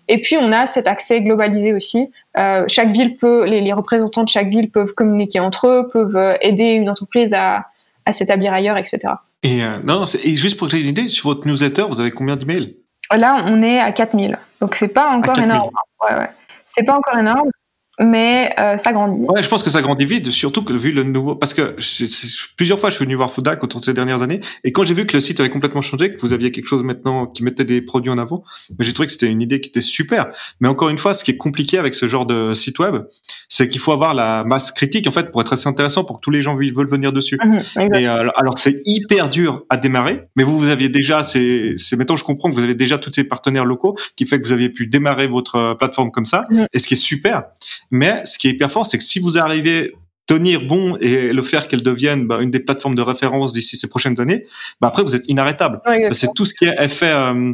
Speaker 2: Et puis on a cet accès globalisé aussi. Euh, chaque ville peut, les, les, représentants de chaque ville peuvent communiquer entre eux, peuvent euh, aider une entreprise à, à s'établir ailleurs, etc.
Speaker 1: Et euh, non, et juste pour que j'ai une idée, sur votre newsletter, vous avez combien d'emails?
Speaker 2: Là, on est à 4000. Donc c'est pas encore énorme. Ouais, ouais. C'est pas encore énorme mais euh, ça grandit.
Speaker 1: Ouais, je pense que ça grandit vite, surtout que vu le nouveau, parce que plusieurs fois je suis venu voir Foodac autour de ces dernières années, et quand j'ai vu que le site avait complètement changé, que vous aviez quelque chose maintenant qui mettait des produits en avant, j'ai trouvé que c'était une idée qui était super. Mais encore une fois, ce qui est compliqué avec ce genre de site web, c'est qu'il faut avoir la masse critique en fait pour être assez intéressant pour que tous les gens veulent venir dessus. Mhm, et euh, alors c'est hyper dur à démarrer, mais vous vous aviez déjà, c'est, c'est maintenant je comprends que vous avez déjà tous ces partenaires locaux qui fait que vous aviez pu démarrer votre euh, plateforme comme ça, mhm. et ce qui est super. Mais ce qui est hyper fort, c'est que si vous arrivez tenir bon et le faire qu'elle devienne bah, une des plateformes de référence d'ici ces prochaines années, bah, après vous êtes inarrêtable. c'est tout ce qui est effet euh,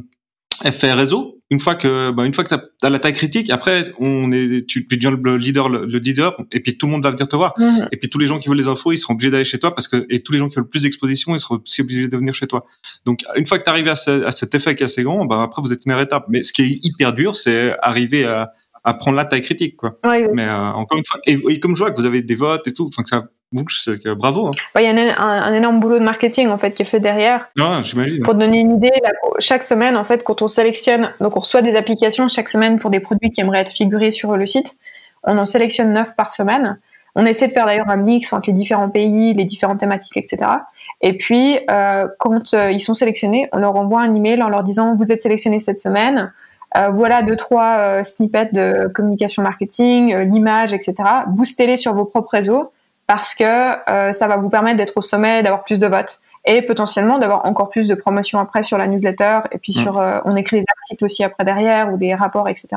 Speaker 1: effet réseau. Une fois que bah, une fois que tu as la taille critique, après on est tu, deviens le leader le, leader et puis tout le monde va venir te voir. Et puis tous les gens qui veulent les infos, ils seront obligés d'aller chez toi parce que et tous les gens qui veulent le plus d'exposition, ils seront aussi obligés de venir chez toi. Donc une fois que tu arrives à, ce, à, cet effet qui est assez grand, bah, après vous êtes inarrêtable. Mais ce qui est hyper dur, c'est arriver à à prendre la taille critique, quoi. Mais euh, encore une fois, et, comme je vois que vous avez des votes et tout, enfin que ça c'est que bravo. Hein.
Speaker 2: Il y a un, énorme boulot de marketing en fait qui est fait derrière.
Speaker 1: Non, j'imagine.
Speaker 2: Pour donner une idée, chaque semaine en fait, quand on sélectionne, donc on reçoit des applications chaque semaine pour des produits qui aimeraient être figurés sur le site. On en sélectionne neuf par semaine. On essaie de faire d'ailleurs un mix entre les différents pays, les différentes thématiques, etc. Et puis, euh, quand euh, ils sont sélectionnés, on leur envoie un email en leur disant vous êtes sélectionnés cette semaine. Euh, voilà deux trois euh, snippets de communication marketing, euh, l'image, etc. Boostez-les sur vos propres réseaux parce que ça va vous permettre d'être au sommet, d'avoir plus de votes et potentiellement d'avoir encore plus de promotions après sur la newsletter et puis mm. sur on écrit des articles aussi après derrière ou des rapports, etc.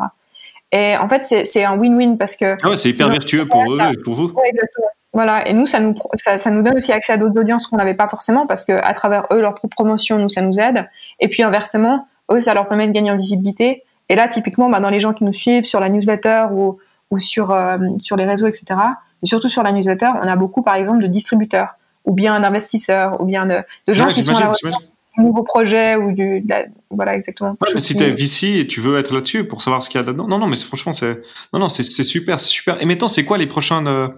Speaker 2: Et en fait, c'est un win-win parce que.
Speaker 1: Ah ouais, c'est hyper vertueux pour eux et pour vous.
Speaker 2: exactement. Voilà. Et nous, ça nous, ça, ça nous donne aussi accès à d'autres audiences qu'on n'avait pas forcément parce que à travers eux, leur propre promotion, nous, ça nous aide. Et puis inversement, eux, ça leur permet de gagner en visibilité et là, typiquement, bah, dans les gens qui nous suivent sur la newsletter ou, ou sur, euh, sur les réseaux, etc., et surtout sur la newsletter, on a beaucoup, par exemple, de distributeurs, ou bien d'investisseurs, ou bien de, de gens qui sont à la nouveau projet ou du voilà exactement.
Speaker 1: Si tu es VC et tu veux être là-dessus pour savoir ce qu'il y a là-dedans non non mais franchement c'est non non c'est super c'est super. Et maintenant c'est quoi les prochains euh,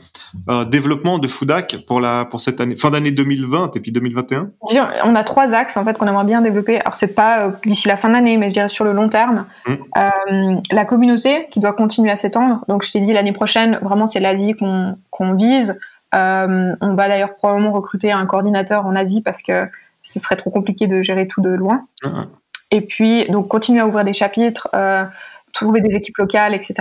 Speaker 1: euh, développements de Foodac pour la pour cette année fin d'année 2020 et puis 2021
Speaker 2: on a trois axes en fait qu'on aimerait bien développer. Alors c'est pas euh, d'ici la fin de l'année mais je dirais sur le long terme. Mmh. la communauté qui doit continuer à s'étendre. Donc je t'ai dit l'année prochaine vraiment c'est l'Asie qu'on qu'on vise. On va d'ailleurs probablement recruter un coordinateur en Asie parce que ce serait trop compliqué de gérer tout de loin. Et puis, donc, continuer à ouvrir des chapitres, euh, trouver des équipes locales, etc.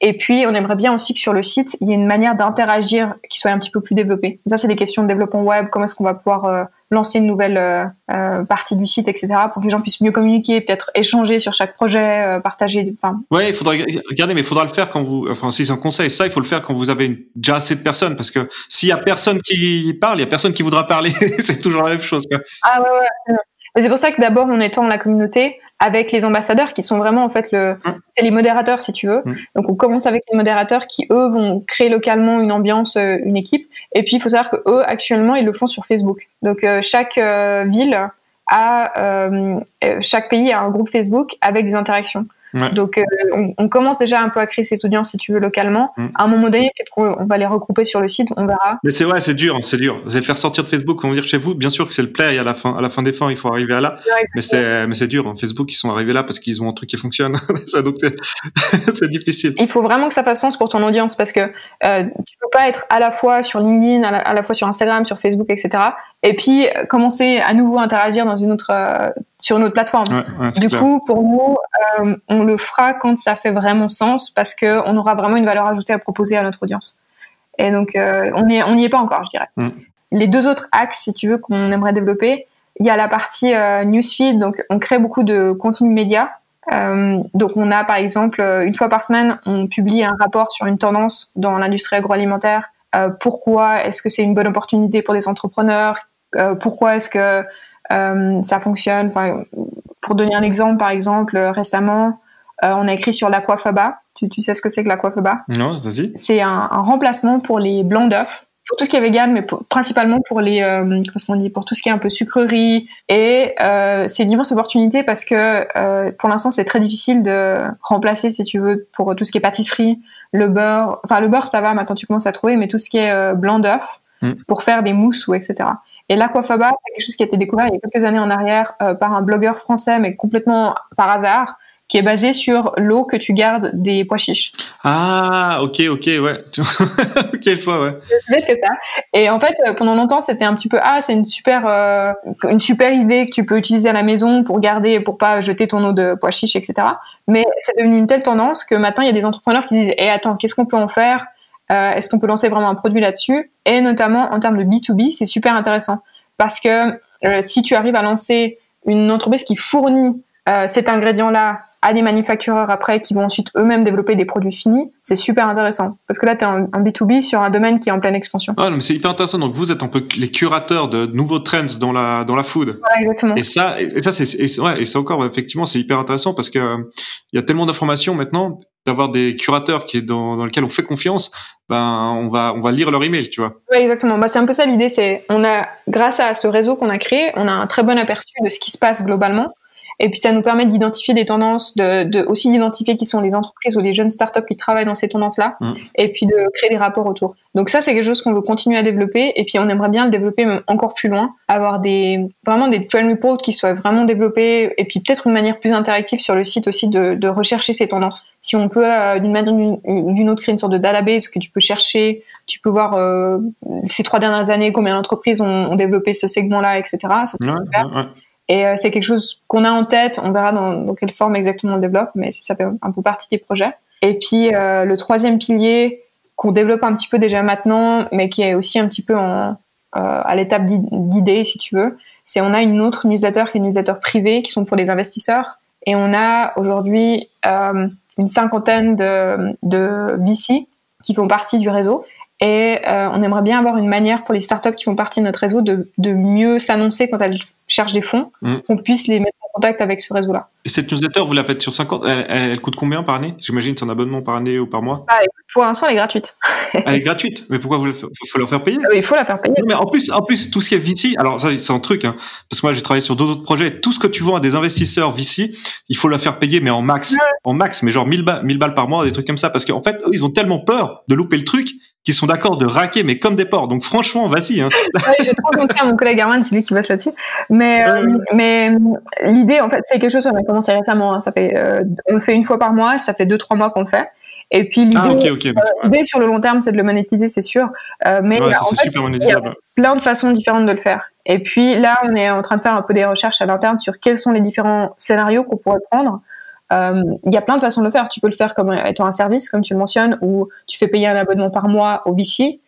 Speaker 2: Et puis, on aimerait bien aussi que sur le site, il y ait une manière d'interagir qui soit un petit peu plus développée. Ça, c'est des questions de développement web. Comment est-ce qu'on va pouvoir euh, lancer une nouvelle euh, euh, partie du site, etc., pour que les gens puissent mieux communiquer, peut-être échanger sur chaque projet, euh, partager. Enfin.
Speaker 1: Ouais, il faudrait regarder, mais il faudra le faire quand vous. Enfin, si c'est un conseil, ça, il faut le faire quand vous avez une, déjà assez de personnes, parce que s'il y a personne qui parle, il y a personne qui voudra parler. <laughs> c'est toujours la même chose. Quoi.
Speaker 2: Ah ouais, ouais. C'est pour ça que d'abord, on étend la communauté avec les ambassadeurs qui sont vraiment en fait le mmh. c'est les modérateurs si tu veux. Mmh. Donc on commence avec les modérateurs qui eux vont créer localement une ambiance, euh, une équipe. Et puis il faut savoir que eux actuellement ils le font sur Facebook. Donc euh, chaque euh, ville a chaque pays a un groupe Facebook avec des interactions. Donc, euh, on, commence déjà un peu à créer cette audience, si tu veux, localement. Mm. À un moment donné, peut-être qu'on va les regrouper sur le site, on verra.
Speaker 1: Mais c'est vrai, c'est dur, c'est dur. Vous allez faire sortir de Facebook, on va dire chez vous. Bien sûr que c'est le play, à la fin, à la fin des fins, il faut arriver à là. mais c'est, mais c'est dur. Hein. Facebook, ils sont arrivés là parce qu'ils ont un truc qui fonctionne. <laughs> ça, donc <laughs> c'est difficile.
Speaker 2: Il faut vraiment que ça fasse sens pour ton audience parce que euh, tu peux pas être à la fois sur LinkedIn, à la fois sur Instagram, sur Facebook, etc et puis euh, commencer à nouveau à interagir dans une autre euh, sur une autre plateforme. du coup, pour nous, euh, on le fera quand ça fait vraiment sens parce que on aura vraiment une valeur ajoutée à proposer à notre audience. Et donc, on n'y on y est pas encore, je dirais. Mm. Les deux autres axes, si tu veux, qu'on aimerait développer, il y a la partie newsfeed. Donc, on crée beaucoup de contenu média donc on a par exemple une fois par semaine, on publie un rapport sur une tendance dans l'industrie agroalimentaire. pourquoi est-ce que c'est une bonne opportunité pour des entrepreneurs? Pourquoi est-ce que ça fonctionne? Enfin, Pour donner un exemple, par exemple, récemment, on a écrit sur l'aquafaba. Tu, tu sais ce que c'est que l'aquafaba?
Speaker 1: Non, vas-y.
Speaker 2: C'est un, un remplacement pour les blancs d'œufs pour tout ce qui est vegan, mais principalement pour les, euh, qu'on dit, pour tout ce qui est un peu sucrerie. Et euh, c'est une immense opportunité parce que euh, pour l'instant, c'est très difficile de remplacer, si tu veux, pour tout ce qui est pâtisserie, le beurre. Enfin, le beurre, ça va, maintenant tu commences à trouver, mais tout ce qui est euh, blanc d'œuf mm. pour faire des mousses ou etc. Et l'aquafaba, c'est quelque chose qui a été découvert il y a quelques années en arrière euh, par un blogueur français, mais complètement par hasard, qui est basé sur l'eau que tu gardes des pois chiches.
Speaker 1: Ah, ok, ok, ouais. <laughs> je vois, ouais.
Speaker 2: C'est que ça. Et en fait, euh, pendant longtemps, c'était un petit peu ah, c'est une super, euh, une super idée que tu peux utiliser à la maison pour garder, pour pas jeter ton eau de pois chiches, etc. Mais c'est devenu une telle tendance que maintenant, il y a des entrepreneurs qui disent, eh attends, qu'est-ce qu'on peut en faire euh, Est-ce qu'on peut lancer vraiment un produit là-dessus? Et notamment en termes de B2B, c'est super intéressant. Parce que euh, si tu arrives à lancer une entreprise qui fournit cet ingrédient-là à des manufactureurs après qui vont ensuite eux-mêmes développer des produits finis, c'est super intéressant. Parce que là, tu es en, B2B sur un domaine qui est en pleine expansion.
Speaker 1: Ah, c'est hyper intéressant. Donc, vous êtes un peu les curateurs de nouveaux trends dans la, dans la food.
Speaker 2: exactement.
Speaker 1: Et ça, et ça, c'est, ouais, et encore, effectivement, c'est hyper intéressant parce que euh, il y a tellement d'informations maintenant d'avoir des curateurs qui est dans, dans lesquels on fait confiance, ben on va on va lire leur email, tu vois.
Speaker 2: Exactement. Bah c'est un peu ça l'idée, c'est on a grâce à ce réseau qu'on a créé, on a un très bon aperçu de ce qui se passe globalement et puis ça nous permet d'identifier des tendances, de, de aussi d'identifier qui sont les entreprises ou les jeunes startups qui travaillent dans ces tendances-là, mmh. et puis de créer des rapports autour. Donc ça, c'est quelque chose qu'on veut continuer à développer, et puis on aimerait bien le développer même encore plus loin, avoir des vraiment des trend reports qui soient vraiment développés, et puis peut-être une manière plus interactive sur le site aussi de, de rechercher ces tendances. Si on peut euh, d'une manière ou d'une autre créer une sorte de database que tu peux chercher, tu peux voir euh, ces trois dernières années combien d'entreprises ont, ont, développé ce segment-là, etc. Ça. Et euh, c'est quelque chose qu'on a en tête. On verra dans, quelle forme exactement on le développe, mais ça fait un peu partie des projets. Et puis euh, le troisième pilier qu'on développe un petit peu déjà maintenant, mais qui est aussi un petit peu euh, à l'étape d'idée, si tu veux, c'est on a une autre newsletter qui est une newsletter privée qui sont pour les investisseurs. Et on a aujourd'hui une cinquantaine de, de VC qui font partie du réseau. Et euh, on aimerait bien avoir une manière pour les startups qui font partie de notre réseau de, de mieux s'annoncer quand elles cherchent des fonds, mmh. qu'on puisse les mettre en contact avec ce réseau-là.
Speaker 1: Et cette newsletter, vous la faites sur 50 elle, elle coûte combien par année? J'imagine c'est un abonnement par année ou par mois
Speaker 2: ah, Pour l'instant, elle est gratuite. <laughs>
Speaker 1: elle est gratuite Mais pourquoi vous le faut, faut leur faire payer?
Speaker 2: Ah Il faut la faire payer.
Speaker 1: Non, mais en plus, en plus, tout ce qui est VC, alors ça c'est un truc, hein, parce que moi j'ai travaillé sur d'autres projets, tout ce que tu vends à des investisseurs VC, il faut la faire payer, mais en max, ouais. en max, mais genre 1000 balles, 1000 balles par mois, des trucs comme ça, parce qu'en fait, eux, ils ont tellement peur de louper le truc qui sont d'accord de raquer, mais comme des porcs. Donc franchement, vas-y. Hein. <laughs>
Speaker 2: ouais, j'ai trop montré à mon collègue Armand, c'est lui qui bosse là-dessus. Mais, euh, mais l'idée, en fait, c'est quelque chose qu'on a commencé récemment. Hein. Ça fait, euh, on le fait une fois par mois. Ça fait deux trois mois qu'on le fait. Et puis l'idée,
Speaker 1: ah, okay, okay,
Speaker 2: euh, sur le long terme, c'est de le monétiser, c'est sûr. Euh, mais
Speaker 1: ouais,
Speaker 2: en
Speaker 1: fait,
Speaker 2: super il y a plein de façons différentes de le faire. Et puis là, on est en train de faire un peu des recherches à l'interne sur quels sont les différents scénarios qu'on pourrait prendre. Euh, il y a plein de façons de le faire. Tu peux le faire comme étant un service, comme tu le mentionnes, ou tu fais payer un abonnement par mois au VC.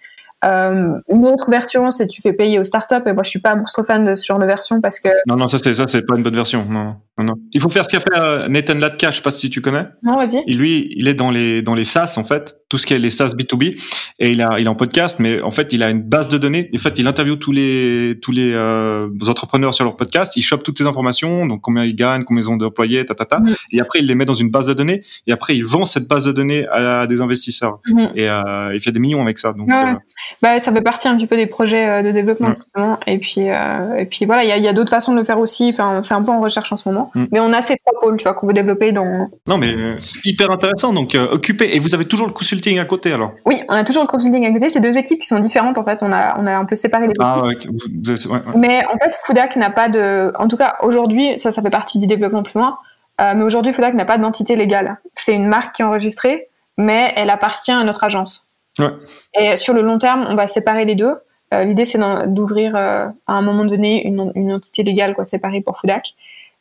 Speaker 2: Euh, une autre version, c'est tu fais payer aux startups. Et moi, je suis pas un monstre fan de ce genre de version parce que.
Speaker 1: Non, non, ça c'est ça, c'est pas une bonne version. Non, non, non. Il faut faire ce qu'a fait euh, Nathan Latka. Je sais pas si tu connais.
Speaker 2: Non, vas-y.
Speaker 1: Et lui, il est dans les dans les SaaS en fait, tout ce qui est les SaaS B2B. Et il a il est en podcast, mais en fait, il a une base de données. En fait, il interviewe tous les tous les euh, entrepreneurs sur leur podcast. Il chope toutes ces informations, donc combien ils gagnent, combien ils ont d'employés, ta, ta, ta. Mm. Et après, il les met dans une base de données. Et après, il vend cette base de données à, des investisseurs. Mm. Et euh, il fait des millions avec ça. Donc.
Speaker 2: Ouais. Bah, ça fait partie un petit peu des projets de développement ouais. justement. Et puis euh, et puis voilà, il y a, y a d'autres façons de le faire aussi. Enfin, c'est un peu en recherche en ce moment. Mm. Mais on a ces trois pôles, tu vois, qu'on veut développer dans.
Speaker 1: Non, mais c'est hyper intéressant. Donc euh, occupé. Et vous avez toujours le consulting à côté alors?
Speaker 2: Oui, on a toujours le consulting à côté. C'est deux équipes qui sont différentes en fait. On a on a un peu séparé les
Speaker 1: ah,
Speaker 2: équipes.
Speaker 1: Ouais, vous, vous, ouais,
Speaker 2: mais en fait, Foudac n'a pas de. En tout cas, aujourd'hui, ça, ça fait partie du développement plus loin. Euh, mais aujourd'hui, Foudac n'a pas d'entité légale. C'est une marque qui est enregistrée, mais elle appartient à notre agence.
Speaker 1: Ouais.
Speaker 2: Et sur le long terme, on va séparer les deux. Euh, L'idée, c'est d'ouvrir euh, à un moment donné une, une, entité légale quoi, séparée pour Foudac.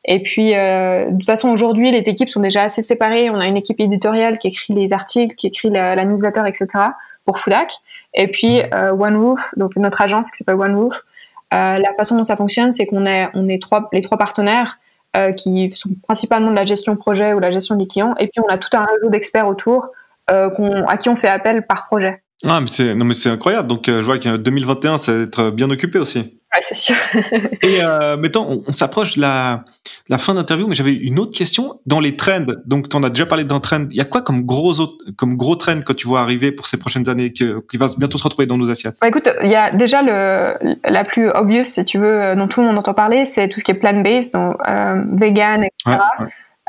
Speaker 2: Et puis, euh, de toute façon, aujourd'hui, les équipes sont déjà assez séparées. On a une équipe éditoriale qui écrit les articles, qui écrit la, la newsletter, etc. pour Foudac. Et puis, euh, One Roof, donc notre agence qui s'appelle One Roof, euh, la façon dont ça fonctionne, c'est qu'on est, on est trois, les trois partenaires. qui sont principalement de la gestion projet ou la gestion des clients. Et puis on a tout un réseau d'experts autour à qui on fait appel par projet.
Speaker 1: Ah, mais c'est, non, mais c'est incroyable. Donc, je vois que 2021, ça va être bien occupé aussi.
Speaker 2: Ouais, c'est sûr. <laughs>
Speaker 1: et euh, mettons, on, on s'approche de la, la fin d'interview, mais j'avais une autre question. Dans les trends, donc tu en as déjà parlé d'un trend, il y a quoi comme gros, comme gros trend que tu vois arriver pour ces prochaines années, qui, qui va bientôt se retrouver dans nos assiettes?
Speaker 2: Bah, Écoute, il y a déjà le, la plus obvious, si tu veux, euh, dont tout le monde entend parler, c'est tout ce qui est plant-based, donc euh, vegan, etc.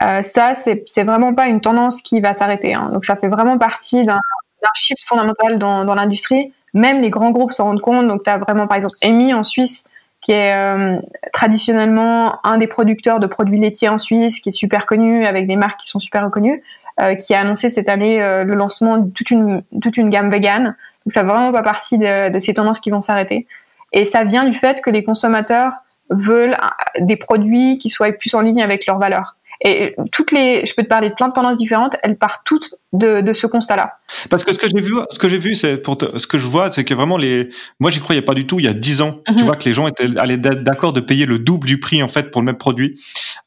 Speaker 2: Euh, ça, c'est, vraiment pas une tendance qui va s'arrêter. Hein. Donc ça fait vraiment partie d'un, d'un shift fondamental dans, dans l'industrie même les grands groupes s'en rendent compte. Donc, tu as vraiment, par exemple, Amy en Suisse, qui est euh, traditionnellement un des producteurs de produits laitiers en Suisse, qui est super connu, avec des marques qui sont super reconnues, euh, qui a annoncé cette année euh, le lancement de toute une, toute une gamme vegan. Donc, ça va vraiment pas partie de, de ces tendances qui vont s'arrêter. Et ça vient du fait que les consommateurs veulent des produits qui soient plus en ligne avec leurs valeurs. Et toutes les, je peux te parler de plein de tendances différentes, elles partent toutes de, de ce constat-là.
Speaker 1: Parce que ce que j'ai vu, ce que j'ai vu, c'est pour ce que je vois, c'est que vraiment les, moi j'y croyais pas du tout. Il y a dix ans, tu mhm. vois que les gens étaient allaient d'accord de payer le double du prix en fait pour le même produit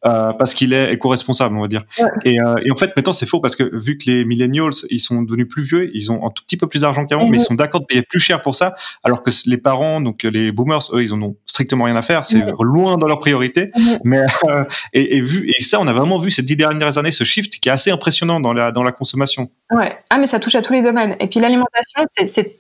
Speaker 1: euh, parce qu'il est éco-responsable, on va dire. Et, euh, et, en fait maintenant c'est faux parce que vu que les millennials ils sont devenus plus vieux, ils ont un tout petit peu plus d'argent qu'avant, mais ils mhm. sont d'accord de payer plus cher pour ça, alors que les parents, donc les boomers, eux, ils en ont strictement rien à faire. C'est mhm. loin dans leur priorité. Mais euh, et, et, vu et ça, on a vraiment vu ces dix dernières années ce shift qui est assez impressionnant dans la dans la consommation.
Speaker 2: Ouais. Ah mais ça touche à tous les domaines. Et puis l'alimentation,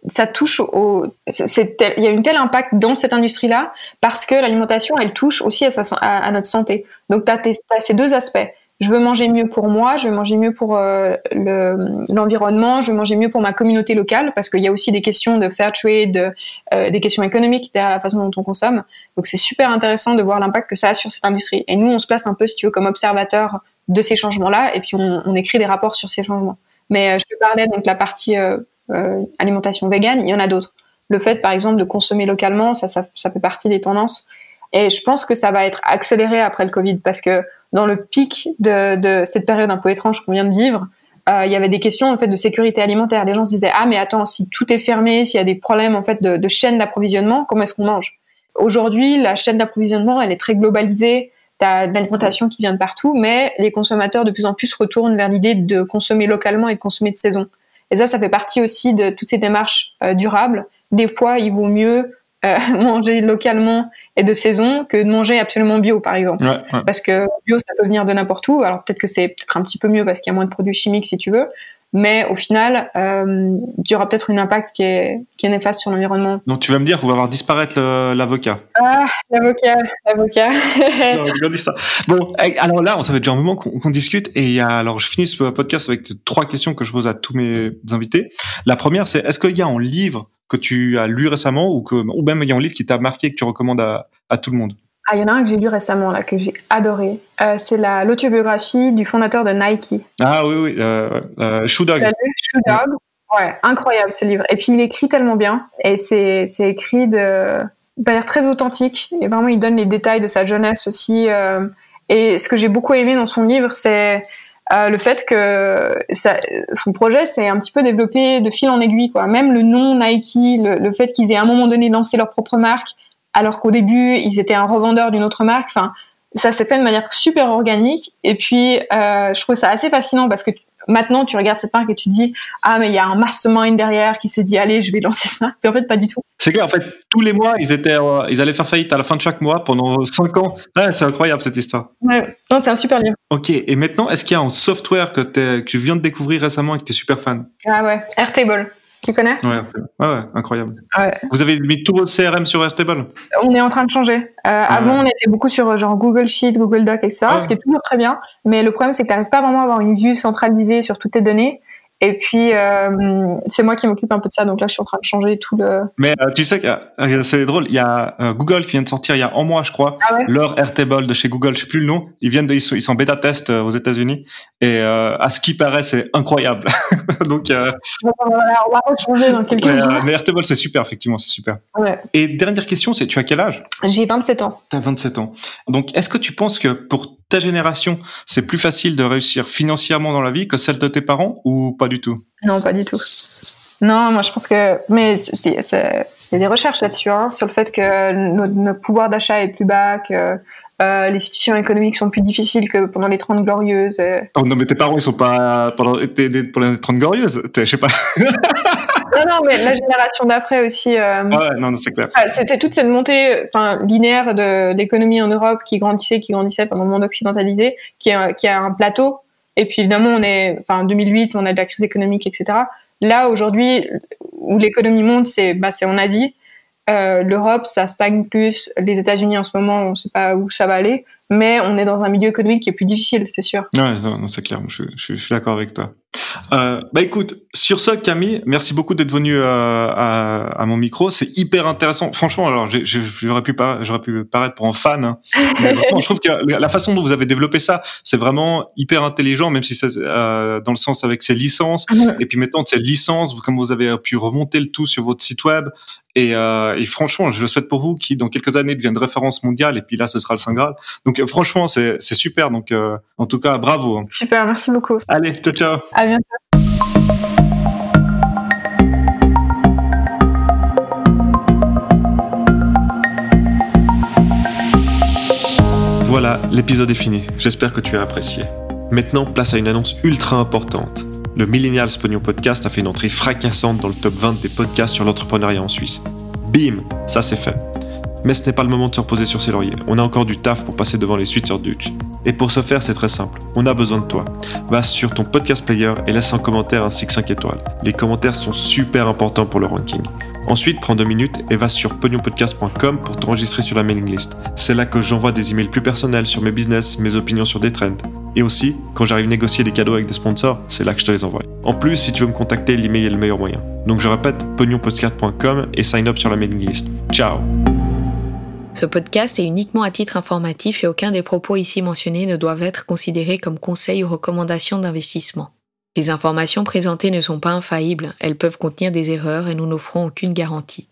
Speaker 2: ça touche au, il y a une tel impact dans cette industrie-là parce que l'alimentation, elle touche aussi à, notre santé. Donc tu as, ces deux aspects. Je veux manger mieux pour moi, je veux manger mieux pour euh, l'environnement, je veux manger mieux pour ma communauté locale, parce qu'il y a aussi des questions de fair trade, euh, des questions économiques derrière la façon dont on consomme. Donc c'est super intéressant de voir l'impact que ça a sur cette industrie. Et nous, on se place un peu, si tu veux, comme observateur de ces changements-là, et puis on, écrit des rapports sur ces changements. Mais euh, je te parlais donc de la partie euh, euh, alimentation végane, il y en a d'autres. Le fait, par exemple, de consommer localement, ça, ça, fait partie des tendances. Et je pense que ça va être accéléré après le Covid parce que dans le pic de, cette période un peu étrange qu'on vient de vivre, il y avait des questions en fait de sécurité alimentaire. Les gens se disaient ah mais attends si tout est fermé, s'il y a des problèmes en fait de, de chaîne d'approvisionnement, comment est-ce qu'on mange? Aujourd'hui, la chaîne d'approvisionnement elle est très globalisée. T'as de l'alimentation qui vient de partout, mais les consommateurs de plus en plus se retournent vers l'idée de consommer localement et de consommer de saison. Et ça, ça fait partie aussi de toutes ces démarches euh, durables. Des fois, il vaut mieux euh, <laughs> manger localement et de saison que de manger absolument bio, par exemple. Parce que bio, ça peut venir de n'importe où. Alors peut-être que c'est peut-être un petit peu mieux parce qu'il y a moins de produits chimiques, si tu veux mais au final, euh, il y aura peut-être un impact qui est, qui est néfaste sur l'environnement.
Speaker 1: Donc tu vas me dire qu'on va voir disparaître l'avocat.
Speaker 2: Ah, l'avocat, l'avocat. <laughs>
Speaker 1: non, ça. Bon, eh, alors là, ça fait déjà un moment qu'on discute et il y a, alors je finis ce podcast avec trois questions que je pose à tous mes invités. La première, c'est est-ce qu'il y a un livre que tu as lu récemment ou que, ou même il y a un livre qui t'a marqué et que tu recommandes à, à tout le monde?
Speaker 2: Ah, il y en a un que j'ai lu récemment, là, que j'ai adoré. Euh, c'est la l'autobiographie du fondateur de Nike.
Speaker 1: Ah oui, oui, euh, euh, Shoe Dog.
Speaker 2: Shoe Dog. Ouais, incroyable ce livre. Et puis il écrit tellement bien. Et c'est, c'est écrit de manière très authentique. Et vraiment, il donne les détails de sa jeunesse aussi. Euh. et ce que j'ai beaucoup aimé dans son livre, c'est euh, le fait que ça, son projet s'est un petit peu développé de fil en aiguille. Quoi. Même le nom Nike, le, le fait qu'ils aient à un moment donné lancé leur propre marque, alors qu'au début ils étaient un revendeur d'une autre marque. Enfin, ça s'est fait de manière super organique. Et puis, euh, je trouve ça assez fascinant parce que maintenant, tu regardes cette marque et tu dis, ah, mais il y a un mastermind derrière qui s'est dit, allez, je vais lancer ça. Puis en fait, pas du tout.
Speaker 1: C'est clair. En fait, tous les mois, ils étaient, euh, ils allaient faire faillite à la fin de chaque mois pendant cinq ans. c'est incroyable cette histoire.
Speaker 2: Ouais. Non, c'est un super livre.
Speaker 1: Ok. Et maintenant, est-ce qu'il y a un software que, que tu viens de découvrir récemment et que tu es super fan?
Speaker 2: Ah ouais. Airtable. Tu connais
Speaker 1: ouais, ouais, incroyable. Vous avez mis tout votre CRM sur Airtable?
Speaker 2: On est en train de changer. Euh, avant, on était beaucoup sur genre Google Sheet, Google Doc, etc., ce qui est toujours très bien. Mais le problème, c'est que tu n'arrives pas vraiment à avoir une vue centralisée sur toutes tes données. Et puis, euh, c'est moi qui m'occupe un peu de ça. Donc là, je suis en train de changer tout le.
Speaker 1: Mais euh, tu sais que euh, c'est drôle. Il y a Google qui vient de sortir il y a un mois, je crois, ah leur Airtable de chez Google. Je sais plus le nom. Ils viennent de, ils sont, ils sont bêta test aux États-Unis. Et à ce qui paraît, c'est incroyable. <laughs> donc.
Speaker 2: on va rechanger dans quelques jours.
Speaker 1: mais Airtable, c'est super, effectivement, c'est super.
Speaker 2: Ouais.
Speaker 1: Et dernière question, c'est tu as quel âge?
Speaker 2: J'ai 27 ans.
Speaker 1: Tu as 27 ans. Donc, est-ce que tu penses que pour ta génération, c'est plus facile de réussir financièrement dans la vie que celle de tes parents ou pas du tout?
Speaker 2: Non, pas du tout. Non, moi je pense que. Mais il y a des recherches là-dessus, hein, sur le fait que notre, pouvoir d'achat est plus bas, que euh, les situations économiques sont plus difficiles que pendant les 30 glorieuses.
Speaker 1: Oh, non, mais tes parents, ils sont pas pendant, pendant les 30 glorieuses Je sais pas. <laughs>
Speaker 2: non, non, mais la génération d'après aussi.
Speaker 1: Euh, ouais, non, c'est clair.
Speaker 2: C'était toute cette montée enfin, linéaire de l'économie en Europe qui grandissait, qui grandissait pendant le monde occidentalisé, qui a, qui a un plateau. Et puis évidemment, on est, enfin, 2008, on a de la crise économique, etc. Là, aujourd'hui, où l'économie monte, c'est bah, en Asie. Euh, L'Europe, ça stagne plus. Les États-Unis, en ce moment, on ne sait pas où ça va aller. Mais on est dans un milieu économique qui est plus difficile, c'est sûr.
Speaker 1: Ouais, non, c'est clair. Je, je, je suis d'accord avec toi. Euh, bah écoute, sur ça, Camille, merci beaucoup d'être venu euh, à, à, mon micro. C'est hyper intéressant. Franchement, alors j'aurais pu j'aurais pu paraître pour un fan, hein. mais <laughs> je trouve que la façon dont vous avez développé ça, c'est vraiment hyper intelligent, même si c'est euh, dans le sens avec ces licences. Ah et puis maintenant, ces licences, comme vous avez pu remonter le tout sur votre site web. Et, et franchement, je le souhaite pour vous, qui dans quelques années devienne référence mondiale. Et puis là, ce sera le Saint Graal. Donc euh, franchement, c'est super. Donc en tout cas, bravo. Hein.
Speaker 2: Super, merci beaucoup.
Speaker 1: Allez, ciao ciao.
Speaker 2: À bientôt.
Speaker 1: Voilà, l'épisode est fini. J'espère que tu as apprécié. Maintenant, place à une annonce ultra importante. Le Millennial Pognon Podcast a fait une entrée fracassante dans le top 20 des podcasts sur l'entrepreneuriat en Suisse. Bim, ça c'est fait. Mais ce n'est pas le moment de se reposer sur ses lauriers. On a encore du taf pour passer devant les suites sur Dutch. Et pour ce faire, c'est très simple. On a besoin de toi. Va sur ton podcast player et laisse un commentaire ainsi que 5 étoiles. Les commentaires sont super importants pour le ranking. Ensuite, prends deux minutes et va sur pognonpodcast.com pour t'enregistrer sur la mailing list. C'est là que j'envoie des emails plus personnels sur mes business, mes opinions sur des trends. Et aussi, quand j'arrive à négocier des cadeaux avec des sponsors, c'est là que je te les envoie. En plus, si tu veux me contacter, l'email est le meilleur moyen. Donc je répète, pognonpodcast.com et sign up sur la mailing list. Ciao
Speaker 3: ce podcast est uniquement à titre informatif et aucun des propos ici mentionnés ne doivent être considérés comme conseils ou recommandations d'investissement. Les informations présentées ne sont pas infaillibles, elles peuvent contenir des erreurs et nous n'offrons aucune garantie.